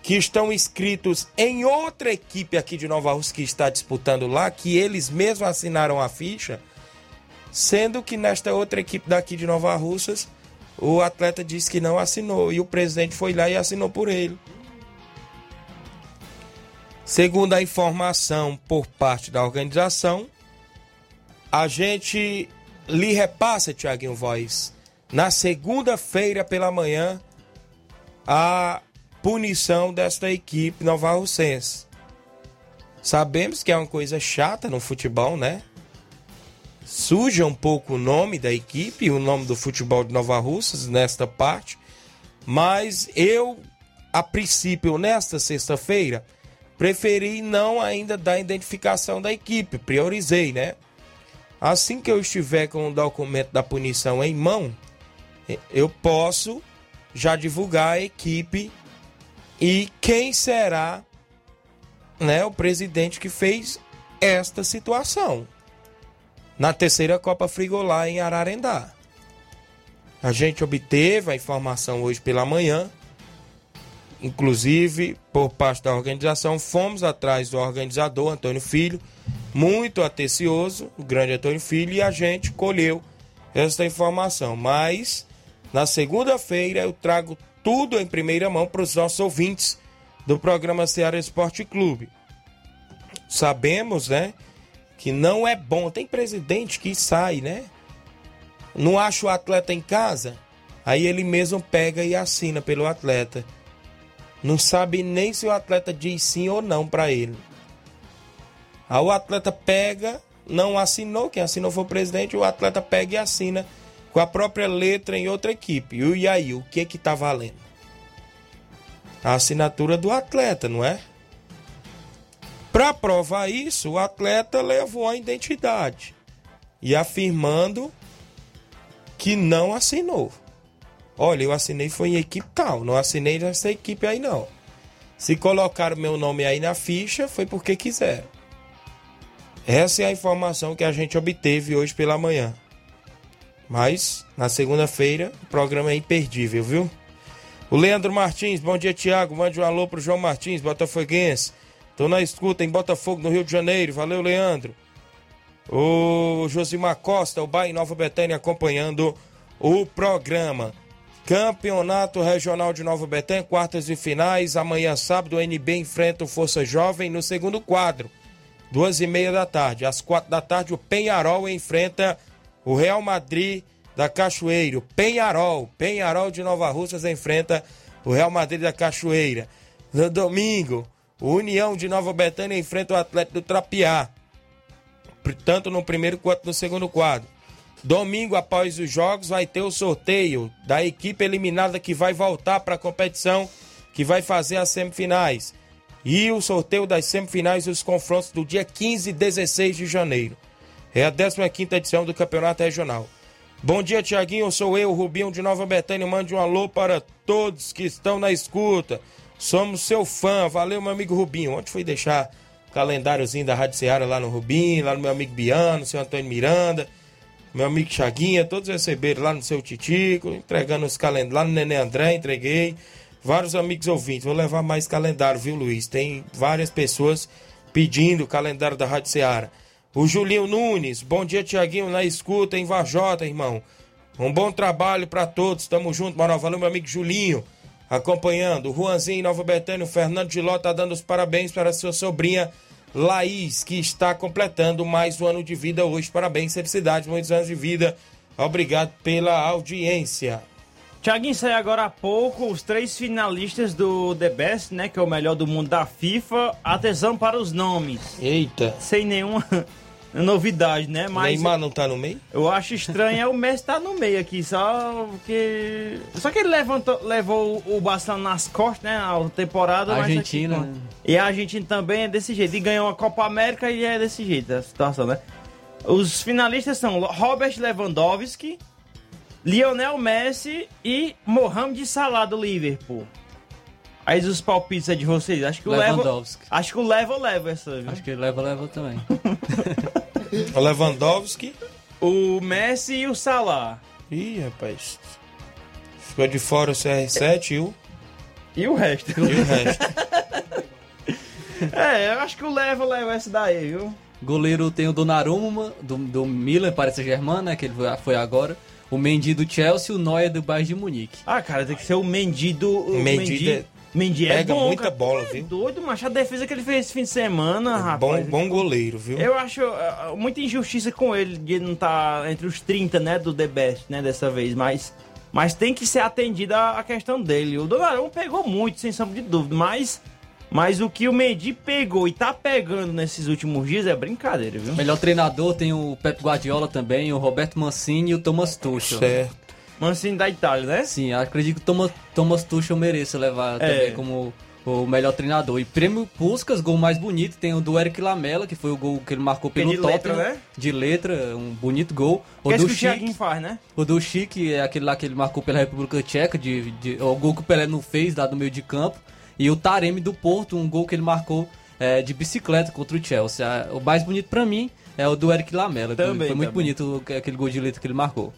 que estão inscritos em outra equipe aqui de Nova Rússia que está disputando lá, que eles mesmos assinaram a ficha, sendo que nesta outra equipe daqui de Nova Russas, o atleta disse que não assinou e o presidente foi lá e assinou por ele. Segundo a informação por parte da organização, a gente lhe repassa, Tiaguinho Voz, na segunda-feira pela manhã, a punição desta equipe Nova Russense. Sabemos que é uma coisa chata no futebol, né? Suja um pouco o nome da equipe, o nome do futebol de Nova Russas nesta parte, mas eu, a princípio, nesta sexta-feira, preferi não ainda dar identificação da equipe, priorizei, né? Assim que eu estiver com o documento da punição em mão, eu posso já divulgar a equipe e quem será né, o presidente que fez esta situação na terceira Copa Frigolá em Ararendá. A gente obteve a informação hoje pela manhã, inclusive por parte da organização, fomos atrás do organizador Antônio Filho, muito atencioso, o grande Antônio Filho, e a gente colheu esta informação. Mas na segunda-feira eu trago tudo em primeira mão para os nossos ouvintes do programa Ceará Esporte Clube. Sabemos, né, que não é bom. Tem presidente que sai, né? Não acha o atleta em casa, aí ele mesmo pega e assina pelo atleta. Não sabe nem se o atleta diz sim ou não para ele. Aí o atleta pega, não assinou, quem assinou foi o presidente, o atleta pega e assina com a própria letra em outra equipe. E aí, o que que tá valendo? A assinatura do atleta, não é? Para provar isso, o atleta levou a identidade e afirmando que não assinou. Olha, eu assinei foi em equipe tal, não assinei nessa equipe aí não. Se colocaram meu nome aí na ficha, foi porque quiseram. Essa é a informação que a gente obteve hoje pela manhã. Mas, na segunda-feira, o programa é imperdível, viu? O Leandro Martins, bom dia, Tiago. Mande um alô pro João Martins, Botafoguense. Tô na escuta em Botafogo, no Rio de Janeiro. Valeu, Leandro. O Josimar Costa, o Bahia Nova Betânia, acompanhando o programa. Campeonato Regional de Nova Betânia, quartas e finais. Amanhã, sábado, o NB enfrenta o Força Jovem no segundo quadro. Duas e meia da tarde. Às quatro da tarde, o Penharol enfrenta o Real Madrid da Cachoeira. Penharol, Penharol de Nova Russas enfrenta o Real Madrid da Cachoeira. No domingo, o União de Nova Betânia enfrenta o Atlético do Trapiá. Tanto no primeiro quanto no segundo quadro. Domingo, após os jogos, vai ter o sorteio da equipe eliminada que vai voltar para a competição, que vai fazer as semifinais. E o sorteio das semifinais e os confrontos do dia 15 e 16 de janeiro. É a 15 edição do Campeonato Regional. Bom dia, Tiaguinho. Sou eu, Rubinho de Nova Betânia. Mande um alô para todos que estão na escuta. Somos seu fã. Valeu, meu amigo Rubinho. Onde foi deixar o calendáriozinho da Rádio Ceará lá no Rubinho, lá no meu amigo Biano, seu Antônio Miranda, meu amigo Chaguinha, todos receberam lá no seu Titico, entregando os calendários. Lá no Nenê André, entreguei. Vários amigos ouvintes. Vou levar mais calendário, viu, Luiz? Tem várias pessoas pedindo o calendário da Rádio Ceará. O Julinho Nunes, bom dia, Tiaguinho, na escuta em Varjota, irmão. Um bom trabalho para todos, tamo junto, Manoel. Valeu, meu amigo Julinho, acompanhando. O Juanzinho em Nova Betânia, o Fernando de Ló tá dando os parabéns para sua sobrinha Laís, que está completando mais um ano de vida hoje. Parabéns, felicidades, muitos anos de vida. Obrigado pela audiência.
Tiaguinho, saiu agora há pouco os três finalistas do The Best, né? Que é o melhor do mundo da FIFA. Atenção para os nomes.
Eita.
Sem nenhuma novidade, né? Mas
Neymar não tá no meio?
eu acho estranho é o Messi tá no meio aqui, só porque. Só que ele levantou, levou o Barcelona nas costas, né? A temporada. mas
Argentina,
aqui,
né?
E a Argentina também é desse jeito. E ganhou a Copa América e é desse jeito a situação, né? Os finalistas são Robert Lewandowski, Lionel Messi e Mohamed Salah do Liverpool. Aí os palpites é de vocês. Acho que o Leva.
Lewandowski.
Acho que o Leva leva essa, viu?
Acho que ele leva, leva também.
O Lewandowski.
O Messi e o Salah.
Ih, rapaz. Ficou de fora o CR7 e o.
E o resto.
E o resto.
é, eu acho que o Leva leva essa daí, viu?
Goleiro tem o Donnarumma, do, do Milan, parece Germano, né? Que ele foi- foi agora. O Mendy do Chelsea e o Neuer do Bayern de Munique.
Ah, cara, tem que ser o Mendy do. O
Mendy
Mendy,
de-
Mendy é
pega
bom,
muita
cara.
bola,
é
viu?
doido, macho. A defesa que ele fez esse fim de semana, rapaz.
Bom, bom goleiro, viu?
Eu acho uh, muita injustiça com ele de não estar entre os 30, né, do The Best, né, dessa vez, mas mas tem que ser atendida a a questão dele. O Donnarumma pegou muito, sem sombra de dúvida, mas mas o que o Mendy pegou e tá pegando nesses últimos dias é brincadeira, viu?
Melhor treinador tem o Pep Guardiola também, o Roberto Mancini e o Thomas Tuchel.
Certo.
Mancini da Itália, né?
Sim, acredito que o Thomas, Thomas Tuchel mereça levar
É.
também como o melhor treinador. E prêmio Puskas, gol mais bonito, tem o do Eric Lamela, que foi o gol que ele marcou pelo
de letra,
Tottenham.
né?
De letra, um bonito gol. O
Que é
do
que o
Chic,
Thiaguinho faz, né?
o do Chic é aquele lá que ele marcou pela República Tcheca, de, de, o gol que o Pelé não fez, lá do meio de campo. E o Taremi do Porto, um gol que ele marcou é, de bicicleta contra o Chelsea. O mais bonito pra mim é o do Eric Lamela.
Também,
foi muito
também.
bonito aquele gol de letra que ele marcou.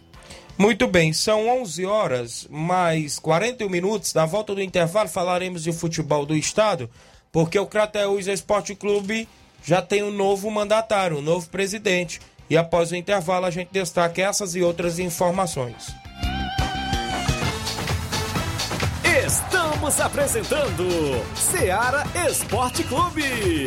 Muito bem, são 11 horas mais 41 minutos. Na volta do intervalo falaremos de futebol do estado, porque o Crateus Esporte Clube já tem um novo mandatário, um novo presidente. E após o intervalo a gente destaca essas e outras informações.
Estamos apresentando Seara Esporte Clube.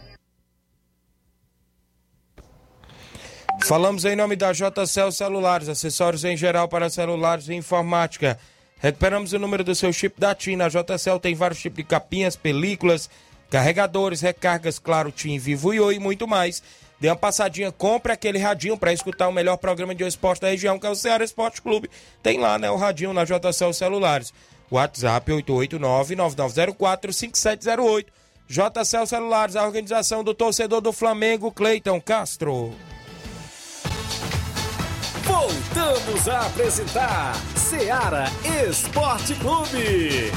Falamos em nome da JCL Celulares, acessórios em geral para celulares e informática. Recuperamos o número do seu chip da TIM. Na JCL tem vários tipos de capinhas, películas, carregadores, recargas, claro, TIM, Vivo e Oi e muito mais. Dê uma passadinha, compre aquele radinho para escutar o melhor programa de esporte da região, que é o Ceará Esporte Clube. Tem lá, né, o radinho na JCL Celulares. WhatsApp 889-9904-5708. JCL Celulares, a organização do torcedor do Flamengo, Cleiton Castro.
Voltamos a apresentar Seara Esporte Clube.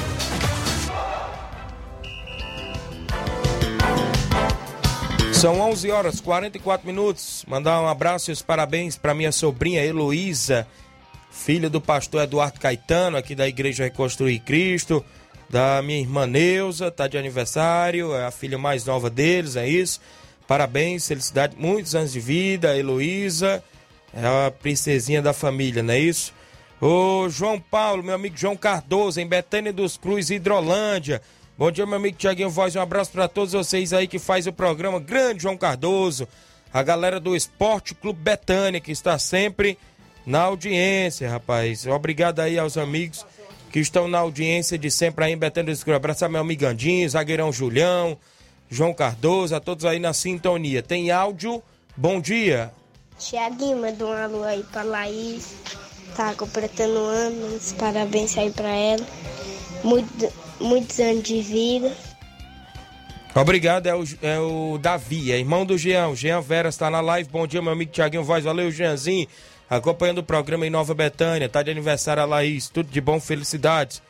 São 11 horas 44 minutos. Mandar um abraço e os parabéns para minha sobrinha Heloísa, filha do pastor Eduardo Caetano, aqui da Igreja Reconstruir Cristo, da minha irmã Neuza, tá de aniversário, é a filha mais nova deles, é isso. Parabéns, felicidade, muitos anos de vida, Heloísa, é a princesinha da família, não é isso? Ô João Paulo, meu amigo João Cardoso, em Betânia dos Cruz, Hidrolândia. Bom dia, meu amigo Tiaguinho Voz. Um abraço para todos vocês aí que faz o programa. Grande João Cardoso. A galera do Esporte Clube Betânia, que está sempre na audiência, rapaz. Obrigado aí aos amigos que estão na audiência de sempre aí em Betânia dos Cruz. Abraço ao meu amigo Andinho, zagueirão Julião, João Cardoso, a todos aí na sintonia. Tem áudio? Bom dia.
Tiaguinho, manda um alô aí pra Laís. Tá completando anos. Parabéns aí pra ela. Muito, muitos anos de vida.
Obrigado, é o, é o Davi, é irmão do Jean. Jean Vera está na live. Bom dia, meu amigo Tiaguinho Voz. Valeu, Jeanzinho. Acompanhando o programa em Nova Betânia. Tá de aniversário a Laís. Tudo de bom, felicidades.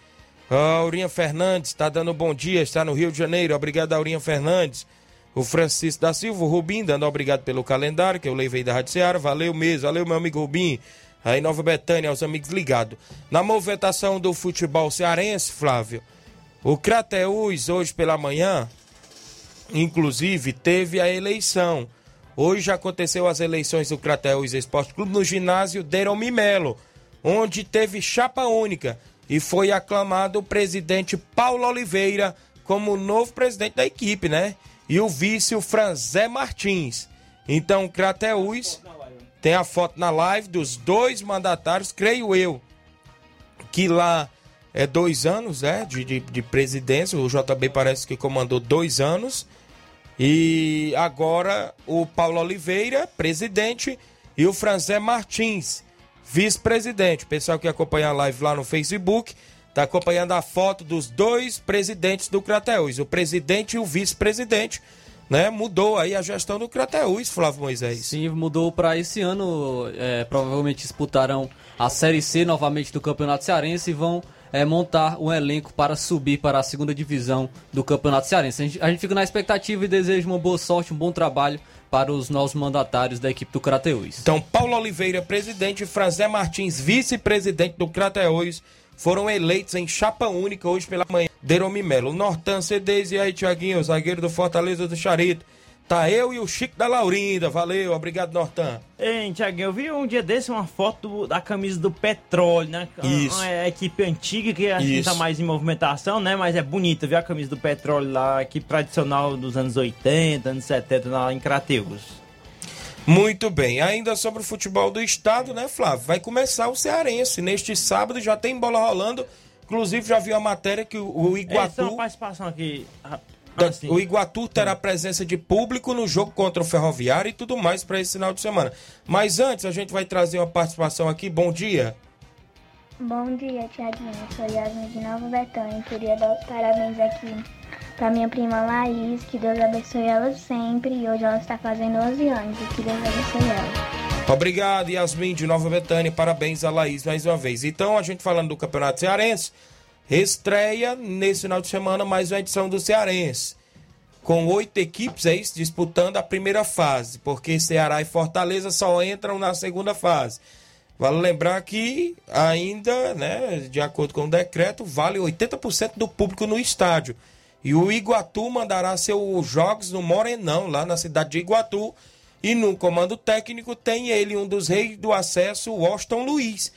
A Aurinha Fernandes está dando bom dia, está no Rio de Janeiro. Obrigado, Aurinha Fernandes. O Francisco da Silva, o Rubim, dando obrigado pelo calendário que eu levei da Rádio Ceará. Valeu mesmo, valeu, meu amigo Rubim. Aí, Nova Betânia, aos amigos ligados. Na movimentação do futebol cearense, Flávio, o Crateus, hoje pela manhã, inclusive, teve a eleição. Hoje aconteceu as eleições do Crateus Esporte Clube no ginásio Deromi Melo, onde teve chapa única e foi aclamado o presidente Paulo Oliveira como novo presidente da equipe, né? E o vice, o Franzé Martins. Então, Crateus tem a foto na live dos dois mandatários, creio eu, que lá é dois anos, né, de, de, de presidência. O JB parece que comandou dois anos. E agora o Paulo Oliveira, presidente, e o Franzé Martins, vice-presidente. O pessoal que acompanha a live lá no Facebook está acompanhando a foto dos dois presidentes do Crateus, o presidente e o vice-presidente. Né, mudou aí a gestão do Crateus, Flávio Moisés.
Sim, mudou para esse ano. É, provavelmente disputarão a Série C novamente do Campeonato Cearense e vão é, montar um elenco para subir para a segunda divisão do Campeonato Cearense. A gente, a gente fica na expectativa e deseja uma boa sorte, um bom trabalho para os novos mandatários da equipe do Crateus.
Então, Paulo Oliveira, presidente, e Franzé Martins, vice-presidente do Crateus, foram eleitos em chapa única hoje pela manhã. Deromi Melo, Nortan Cedez e aí, Tiaguinho, zagueiro do Fortaleza do Charito. Tá eu e o Chico da Laurinda. Valeu, obrigado, Nortan.
Ei, Tiaguinho, eu vi um dia desse uma foto da camisa do Petróleo, né?
Isso.
Uma, uma equipe antiga que que
Isso.
tá mais em movimentação, né? Mas é bonita, viu a camisa do Petróleo lá, equipe tradicional dos anos 80, anos 70, lá em Crateus.
Muito bem, ainda sobre o futebol do estado, né, Flávio? Vai começar o Cearense. Neste sábado já tem bola rolando. Inclusive, já vi a matéria que o, o
Essa é
Iguatu.
uma participação aqui. Ah.
O Iguatu terá presença de público no jogo contra o Ferroviário e tudo mais para esse final de semana. Mas antes, a gente vai trazer uma participação aqui. Bom dia.
Bom dia, Tiaguinho. Eu sou Yasmin de Nova Betânia. Queria dar os parabéns aqui para minha prima Laís. Que Deus abençoe ela sempre. E hoje ela está fazendo 11 anos. E que Deus abençoe ela.
Obrigado, Yasmin de Nova Betânia. Parabéns a Laís mais uma vez. Então, a gente falando do Campeonato Cearense, estreia nesse final de semana mais uma edição do Cearense. Com oito equipes, é isso, disputando a primeira fase, porque Ceará e Fortaleza só entram na segunda fase. Vale lembrar que ainda, né, de acordo com o decreto, vale 80% do público no estádio. E o Iguatu mandará seus jogos no Morenão, lá na cidade de Iguatu. E no comando técnico tem ele, um dos reis do acesso, Washington Luiz,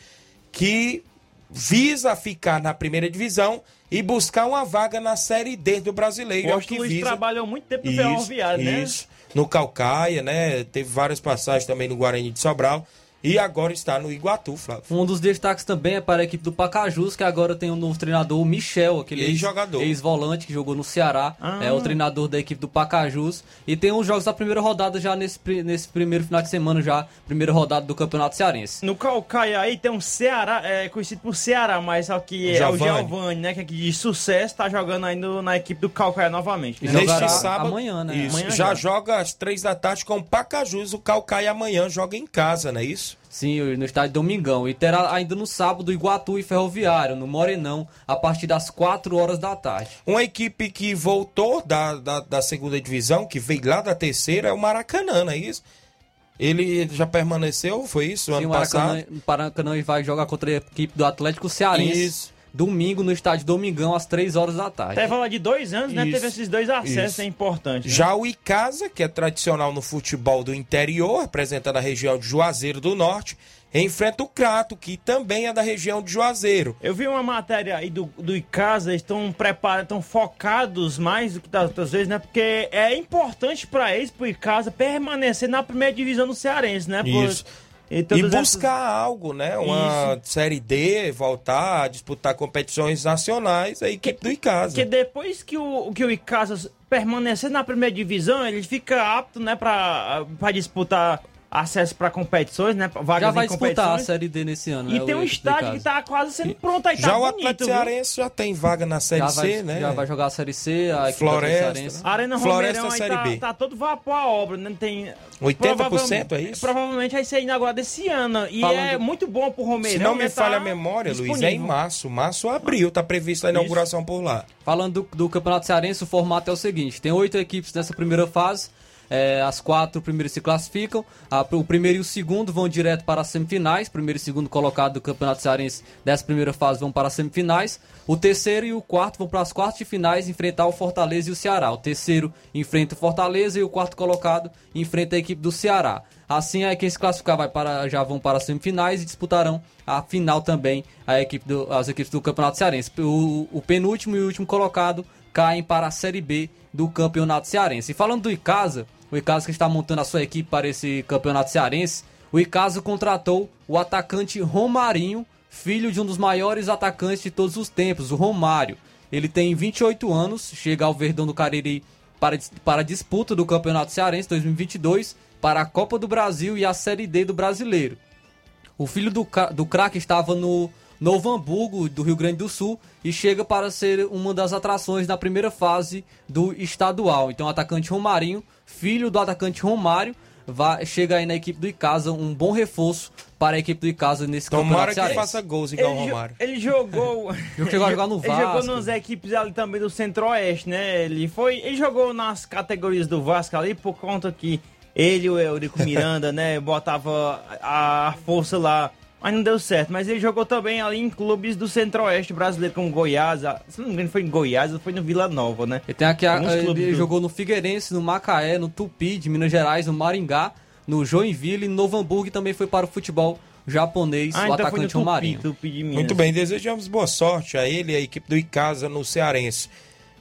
que visa ficar na primeira divisão e buscar uma vaga na Série D do brasileiro.
O
é o
Luiz
visa.
trabalhou muito tempo no
Isso,
Ferroviário, né?
Isso. No Calcaia, né? Teve várias passagens também no Guarani de Sobral. E agora está no Iguatu, Flávio.
Um dos destaques também é para a equipe do Pacajus, que agora tem um novo treinador, o Michel, aquele ex-
Ex-jogador.
ex-volante que jogou no Ceará,
Ah.
é o treinador da equipe do Pacajus. E tem os jogos da primeira rodada já nesse, nesse primeiro final de semana, já, primeira rodada do Campeonato Cearense.
No Calcaia aí tem um Ceará, é conhecido por Ceará, mas que é o
Giovani.
Giovanni, né? Que é de sucesso, tá jogando ainda na equipe do Calcaia novamente. né?
Neste sábado,
amanhã, né?
Isso,
Amanhã
já
já.
joga às três da tarde com o Pacajus. O Calcaia amanhã joga em casa, não é isso?
Sim, no estádio Domingão. E terá ainda no sábado Iguatu e Ferroviário, no Morenão, a partir das 4 horas da tarde.
Uma equipe que voltou da, da, da segunda divisão, que veio lá da terceira, é o Maracanã, não é isso? Ele já permaneceu, foi isso,
Sim,
ano
o Maracanã,
passado?
o Maracanã vai jogar contra a equipe do Atlético Cearense.
Isso.
Domingo no estádio Domingão, às 3 horas da tarde.
Até falar de dois anos, né?
Isso,
Teve esses dois acessos,
isso.
é importante. né?
Já o Icasa, que é tradicional no futebol do interior, representando a região de Juazeiro do Norte, enfrenta o Crato, que também é da região de Juazeiro.
Eu vi uma matéria aí do, do Icasa, eles estão preparados, estão focados mais do que das outras vezes, né? Porque é importante pra eles, pro Icasa, permanecer na primeira divisão do Cearense, né? Por-
Isso.
E,
E
essas-
buscar algo, né? Uma Série D, voltar a disputar competições nacionais, a equipe do Icasa.
Porque depois que o, que o Icasa permanecer na primeira divisão, ele fica apto, né, pra disputar acesso pra competições, né? Vagas
Já vai
em
disputar a. Série D nesse ano.
E
né,
tem um estádio que tá quase sendo pronto aí,
Já
tá
o
bonito,
Atlético? Cearense já tem vaga na Série
já vai,
C, né?
Já vai jogar a Série C, a
Floresta.
A Arena
Floresta
Romeirão aí
Série
tá,
B.
tá todo vapor a obra, né? Tem
80% é isso?
Provavelmente vai ser inaugurado desse ano. E
Falando-
é muito bom pro Romeirão.
Se não me
né, tá
falha a memória, Luiz, é em
disponível.
março. Março, abril, tá prevista a inauguração por lá.
Falando do, do Campeonato Cearense, o formato é o seguinte: tem oito equipes nessa primeira fase. É, as quatro primeiras se classificam. A- o primeiro e o segundo vão direto para as semifinais. Primeiro e segundo colocado do Campeonato Cearense dessa primeira fase vão para as semifinais. O terceiro e o quarto vão para as quartas de finais enfrentar o Fortaleza e o Ceará. O terceiro enfrenta o Fortaleza e o quarto colocado enfrenta a equipe do Ceará. Assim, aí quem se classificar vai para, já vão para as semifinais e disputarão a final também a equipe do- as equipes do Campeonato Cearense. O, o penúltimo e o último colocado caem para a Série B do Campeonato Cearense. E falando do Icasa, o Icasa que está montando a sua equipe para esse Campeonato Cearense, o Icasa contratou o atacante Romarinho, filho de um dos maiores atacantes de todos os tempos, o Romário. Ele tem 28 anos, chega ao Verdão do Cariri para, para a disputa do Campeonato Cearense 2022 para a Copa do Brasil e a Série D do Brasileiro. O filho do, do craque estava no Novo Hamburgo, do Rio Grande do Sul, e chega para ser uma das atrações da primeira fase do estadual. Então, o atacante Romarinho, filho do atacante Romário, vai, chega aí na equipe do Icasa, um bom reforço para a equipe do Icasa nesse
Tomara
campeonato
que
cearense.
faça gols igual o
Ele jo-
Romário.
Ele jogou.
Ele chegou a jogar no
Ele jogou
Vasco.
nas equipes ali também do Centro-Oeste, né? Ele foi. Ele jogou nas categorias do Vasco ali por conta que ele e o Eurico Miranda, né, botava a força lá. Mas não deu certo. Mas ele jogou também ali em clubes do Centro-Oeste brasileiro, como Goiás. Se não me engano, foi em Goiás ou foi no Vila Nova, né?
Ele tem aqui a-
Alguns
ele
clubes do-
jogou no Figueirense, no Macaé, no Tupi de Minas Gerais, no Maringá, no Joinville, no Novo Hamburgo e também foi para o futebol japonês,
Ah,
o
então foi no
atacante
Tupi,
Romarinho.
Tupi de Minas.
Muito bem, desejamos boa sorte a ele e a equipe do Icasa no Cearense.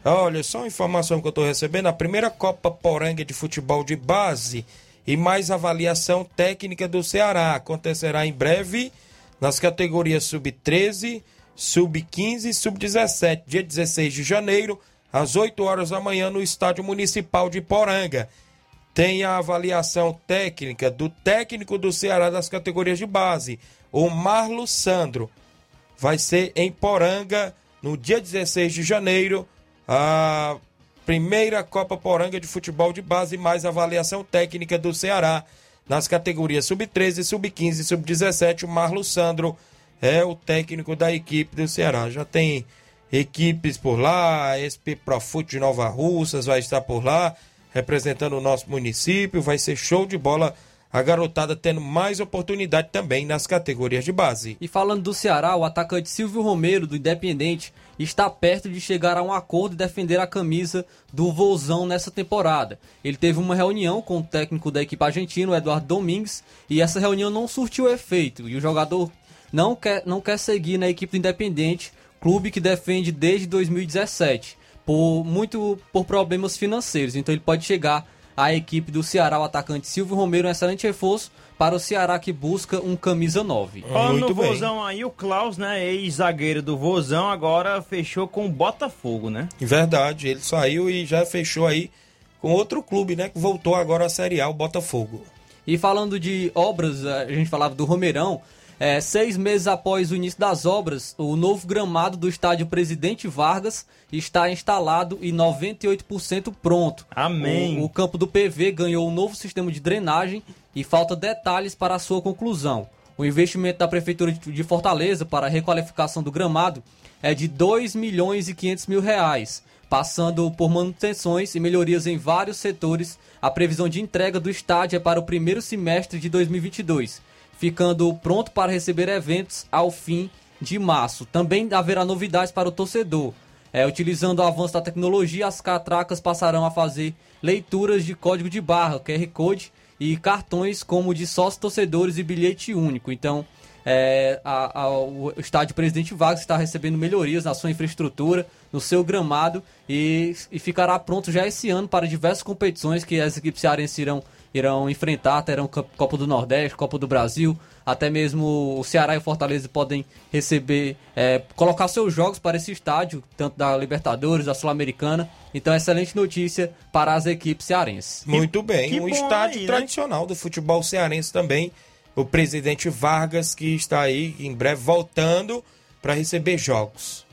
Olha, só uma informação que eu estou recebendo: a primeira Copa Poranga de Futebol de Base e mais avaliação técnica do Ceará acontecerá em breve nas categorias Sub-13, Sub-15 e Sub-17, dia 16 de janeiro, às 8 horas da manhã, no Estádio Municipal de Poranga. Tem a avaliação técnica do técnico do Ceará das categorias de base, o Marlo Sandro vai ser em Poranga no dia 16 de janeiro, a primeira Copa Poranga de futebol de base mais avaliação técnica do Ceará nas categorias sub-13, sub-15 e sub-17. O Marlo Sandro é o técnico da equipe do Ceará. Já tem equipes por lá, SP Profute de Nova Russas vai estar por lá, representando o nosso município. Vai ser show de bola. A garotada tendo mais oportunidade também nas categorias de base.
E falando do Ceará, o atacante Silvio Romero, do Independente, está perto de chegar a um acordo e defender a camisa do Vozão nessa temporada. Ele teve uma reunião com o técnico da equipe argentina, Eduardo Domingues, e essa reunião não surtiu efeito. E o jogador não quer, não quer seguir na equipe do Independente, clube que defende desde 2017, por muito por problemas financeiros. Então ele pode chegar à equipe do Ceará, o atacante Silvio Romero, um excelente reforço para o Ceará que busca um camisa 9.
Falando no Vozão aí, o Klaus, né, ex-zagueiro do Vozão, agora fechou com o Botafogo, né?
Verdade, ele saiu e já fechou aí com outro clube, né? Que voltou agora à Série A, o Botafogo.
E falando de obras, a gente falava do Romeirão. É, seis meses após o início das obras, o novo gramado do estádio Presidente Vargas está instalado e 98% pronto.
Amém.
O, o campo do PV ganhou um novo sistema de drenagem e falta detalhes para a sua conclusão. O investimento da Prefeitura de Fortaleza para a requalificação do gramado é de 2 milhões e 500 mil reais, passando por manutenções e melhorias em vários setores. A previsão de entrega do estádio é para o primeiro semestre de 2022, ficando pronto para receber eventos ao fim de março. Também haverá novidades para o torcedor. É, utilizando o avanço da tecnologia, as catracas passarão a fazer leituras de código de barra, QR Code e cartões como de sócios torcedores e bilhete único. Então, é, a- a- o estádio Presidente Vargas está recebendo melhorias na sua infraestrutura, no seu gramado e, e ficará pronto já esse ano para diversas competições que as equipes cearenses irão, irão enfrentar. Terão Copa do Nordeste, Copa do Brasil, até mesmo o Ceará e o Fortaleza podem receber, é, colocar seus jogos para esse estádio, tanto da Libertadores, da Sul-Americana. Então, excelente notícia para as equipes cearenses.
Muito bem,
que
um estádio
aí, né?
tradicional do futebol cearense também. O presidente Vargas, que está aí em breve voltando para receber jogos.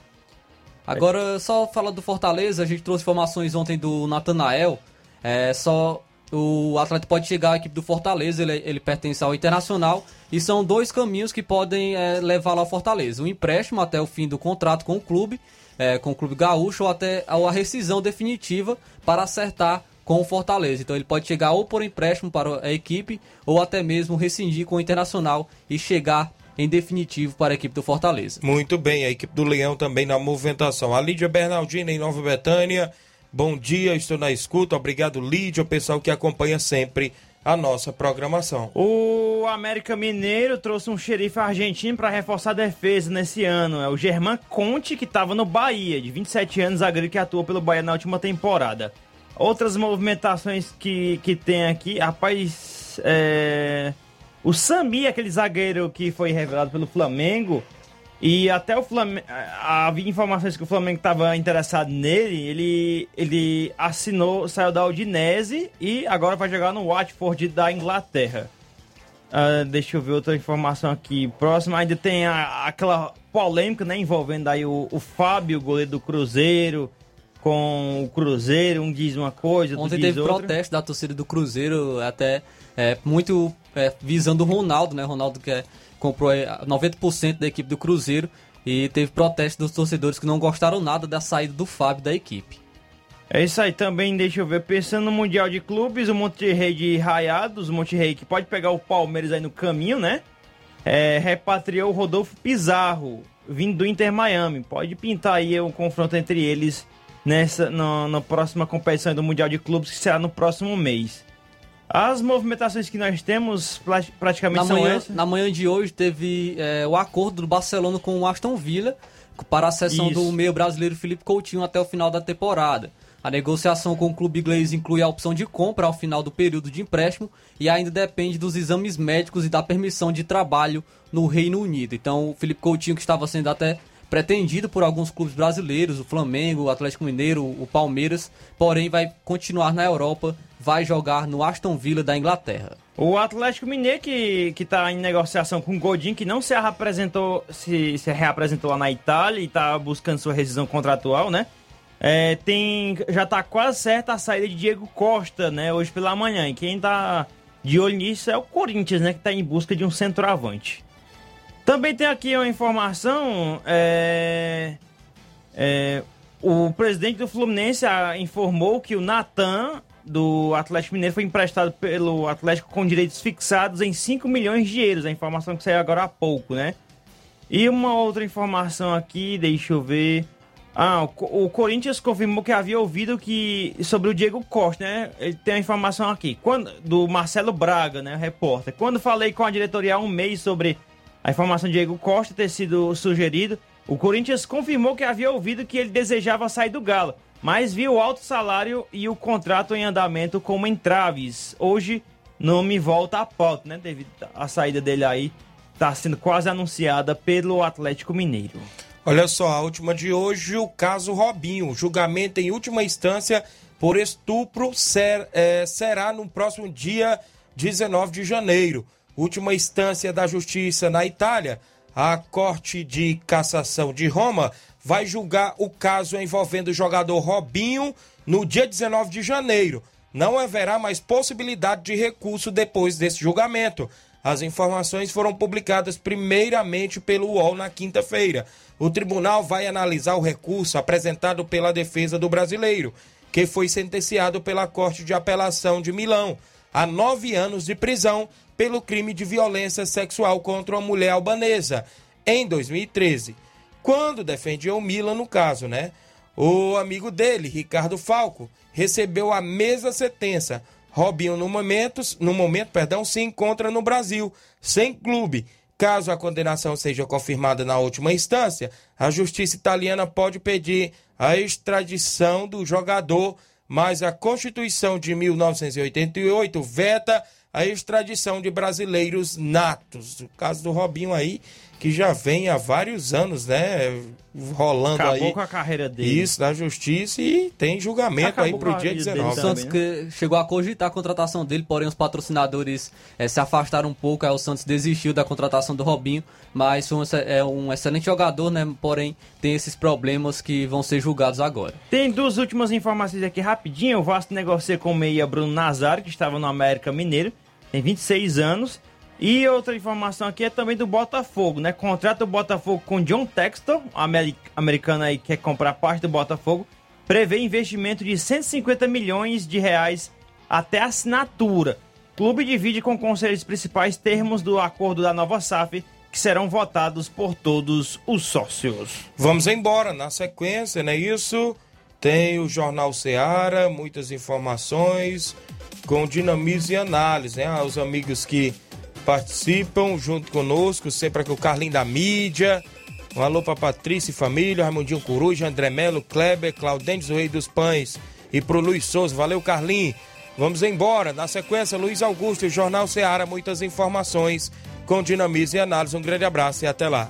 Agora, só falar do Fortaleza, a gente trouxe informações ontem do Natanael. É, só o atleta pode chegar à equipe do Fortaleza, ele, ele pertence ao Internacional. E são dois caminhos que podem é, levá-lo ao Fortaleza: um empréstimo até o fim do contrato com o clube, é, com o clube gaúcho, ou até ou a rescisão definitiva para acertar com o Fortaleza. Então ele pode chegar ou por empréstimo para a equipe, ou até mesmo rescindir com o Internacional e chegar em definitivo para a equipe do Fortaleza.
Muito bem, a equipe do Leão também na movimentação. A Lídia Bernardina em Nova Betânia. Bom dia, estou na escuta. Obrigado, Lídia, o pessoal que acompanha sempre a nossa programação.
O América Mineiro trouxe um xerife argentino para reforçar a defesa nesse ano. É o Germán Conte, que estava no Bahia, de 27 anos, zagueiro que atuou pelo Bahia na última temporada. Outras movimentações que, que tem aqui, rapaz, é... o Sami, aquele zagueiro que foi revelado pelo Flamengo, E até o Flamengo. Havia informações que o Flamengo estava interessado nele. Ele, ele assinou, saiu da Udinese e agora vai jogar no Watford da Inglaterra. Uh, deixa eu ver outra informação aqui. Próxima ainda tem a, aquela polêmica, né? Envolvendo aí o, o Fábio, goleiro do Cruzeiro, com o Cruzeiro. Um diz uma coisa, outro
Ontem
diz
teve
outra.
protesto da torcida do Cruzeiro, até é, muito é, visando o Ronaldo, né? Ronaldo que é, comprou é, 90% da equipe do Cruzeiro e teve protesto dos torcedores que não gostaram nada da saída do Fábio da equipe.
É isso aí também, deixa eu ver. Pensando no Mundial de Clubes, o Monterrey de Raiados, o Monterrey que pode pegar o Palmeiras aí no caminho, né? É, repatriou o Rodolfo Pizarro, vindo do Inter Miami. Pode pintar aí um confronto entre eles nessa na próxima competição do Mundial de Clubes, que será no próximo mês. As movimentações que nós temos praticamente
Na
são
manhã,
essas.
na manhã de hoje teve é, o acordo do Barcelona com o Aston Villa para a cessão
Isso.
do meio brasileiro Felipe Coutinho até o final da temporada. A negociação com o clube inglês inclui a opção de compra ao final do período de empréstimo e ainda depende dos exames médicos e da permissão de trabalho no Reino Unido. Então, o Felipe Coutinho, que estava sendo até pretendido por alguns clubes brasileiros, o Flamengo, o Atlético Mineiro, o Palmeiras, porém vai continuar na Europa, vai jogar no Aston Villa da Inglaterra.
O Atlético Mineiro, que, que tá em negociação com o Godin, que não se reapresentou, se, se reapresentou lá na Itália e tá buscando sua rescisão contratual, né? É, tem, já tá quase certa a saída de Diego Costa, né? Hoje pela manhã. E quem tá de olho nisso é o Corinthians, né? Que tá em busca de um centroavante. Também tem aqui uma informação. É, é, o presidente do Fluminense ah, informou que o Natan do Atlético Mineiro foi emprestado pelo Atlético com direitos fixados em 5 milhões de euros. A informação que saiu agora há pouco, né? E uma outra informação aqui, deixa eu ver. Ah, o, Co- o Corinthians confirmou que havia ouvido que sobre o Diego Costa, né? Tem a informação aqui, quando, do Marcelo Braga, né, repórter. Quando falei com a diretoria há um mês sobre a informação de Diego Costa ter sido sugerido, o Corinthians confirmou que havia ouvido que ele desejava sair do Galo, mas viu o alto salário e o contrato em andamento como entraves. Hoje não me volta a pauta, né? Devido à saída dele aí, tá sendo quase anunciada pelo Atlético Mineiro.
Olha só, a última de hoje, o caso Robinho. Julgamento em última instância por estupro ser- eh, será no próximo dia 19 de janeiro. Última instância da justiça na Itália. A Corte de Cassação de Roma vai julgar o caso envolvendo o jogador Robinho no dia 19 de janeiro. Não haverá mais possibilidade de recurso depois desse julgamento. As informações foram publicadas primeiramente pelo UOL na quinta-feira. O tribunal vai analisar o recurso apresentado pela defesa do brasileiro, que foi sentenciado pela Corte de Apelação de Milão a nove anos de prisão pelo crime de violência sexual contra uma mulher albanesa em 2013. Quando defendia o Milan no caso, né? O amigo dele, Ricardo Falco, recebeu a mesma sentença. Robinho, no momento, no momento perdão, se encontra no Brasil, sem clube. Caso a condenação seja confirmada na última instância, a justiça italiana pode pedir a extradição do jogador, mas a Constituição de 1988 veta a extradição de brasileiros natos. O caso do Robinho aí, que já vem há vários anos, né, rolando
Acabou
aí.
com a carreira dele.
Isso, na justiça e tem julgamento
Acabou
aí pro dia
vida dele
19.
O Santos que chegou a cogitar a contratação dele, porém os patrocinadores eh, se afastaram um pouco, aí o Santos desistiu da contratação do Robinho, mas um é um excelente jogador, né? Porém tem esses problemas que vão ser julgados agora.
Tem duas últimas informações aqui rapidinho. O Vasco negocia com o meia Bruno Nazário, que estava no América Mineiro, tem 26 anos. E outra informação aqui é também do Botafogo, né? Contrata o Botafogo com John ameri- americano aí que quer comprar parte do Botafogo, prevê investimento de 150 milhões de reais até a assinatura. Clube divide com conselhos principais termos do acordo da nova SAF, que serão votados por todos os sócios.
Vamos embora, na sequência, não é isso? Tem o Jornal Seara, muitas informações com dinamismo e análise, né? Aos amigos que participam junto conosco, sempre aqui o Carlinho da Mídia. Um alô pra Patrícia e família, Raimundinho Coruja, André Melo, Kleber, Claudentes, o Rei dos Pães e pro Luiz Souza. Valeu, Carlinho. Vamos embora. Na sequência, Luiz Augusto e Jornal Seara, muitas informações com dinamismo e análise. Um grande abraço e até lá.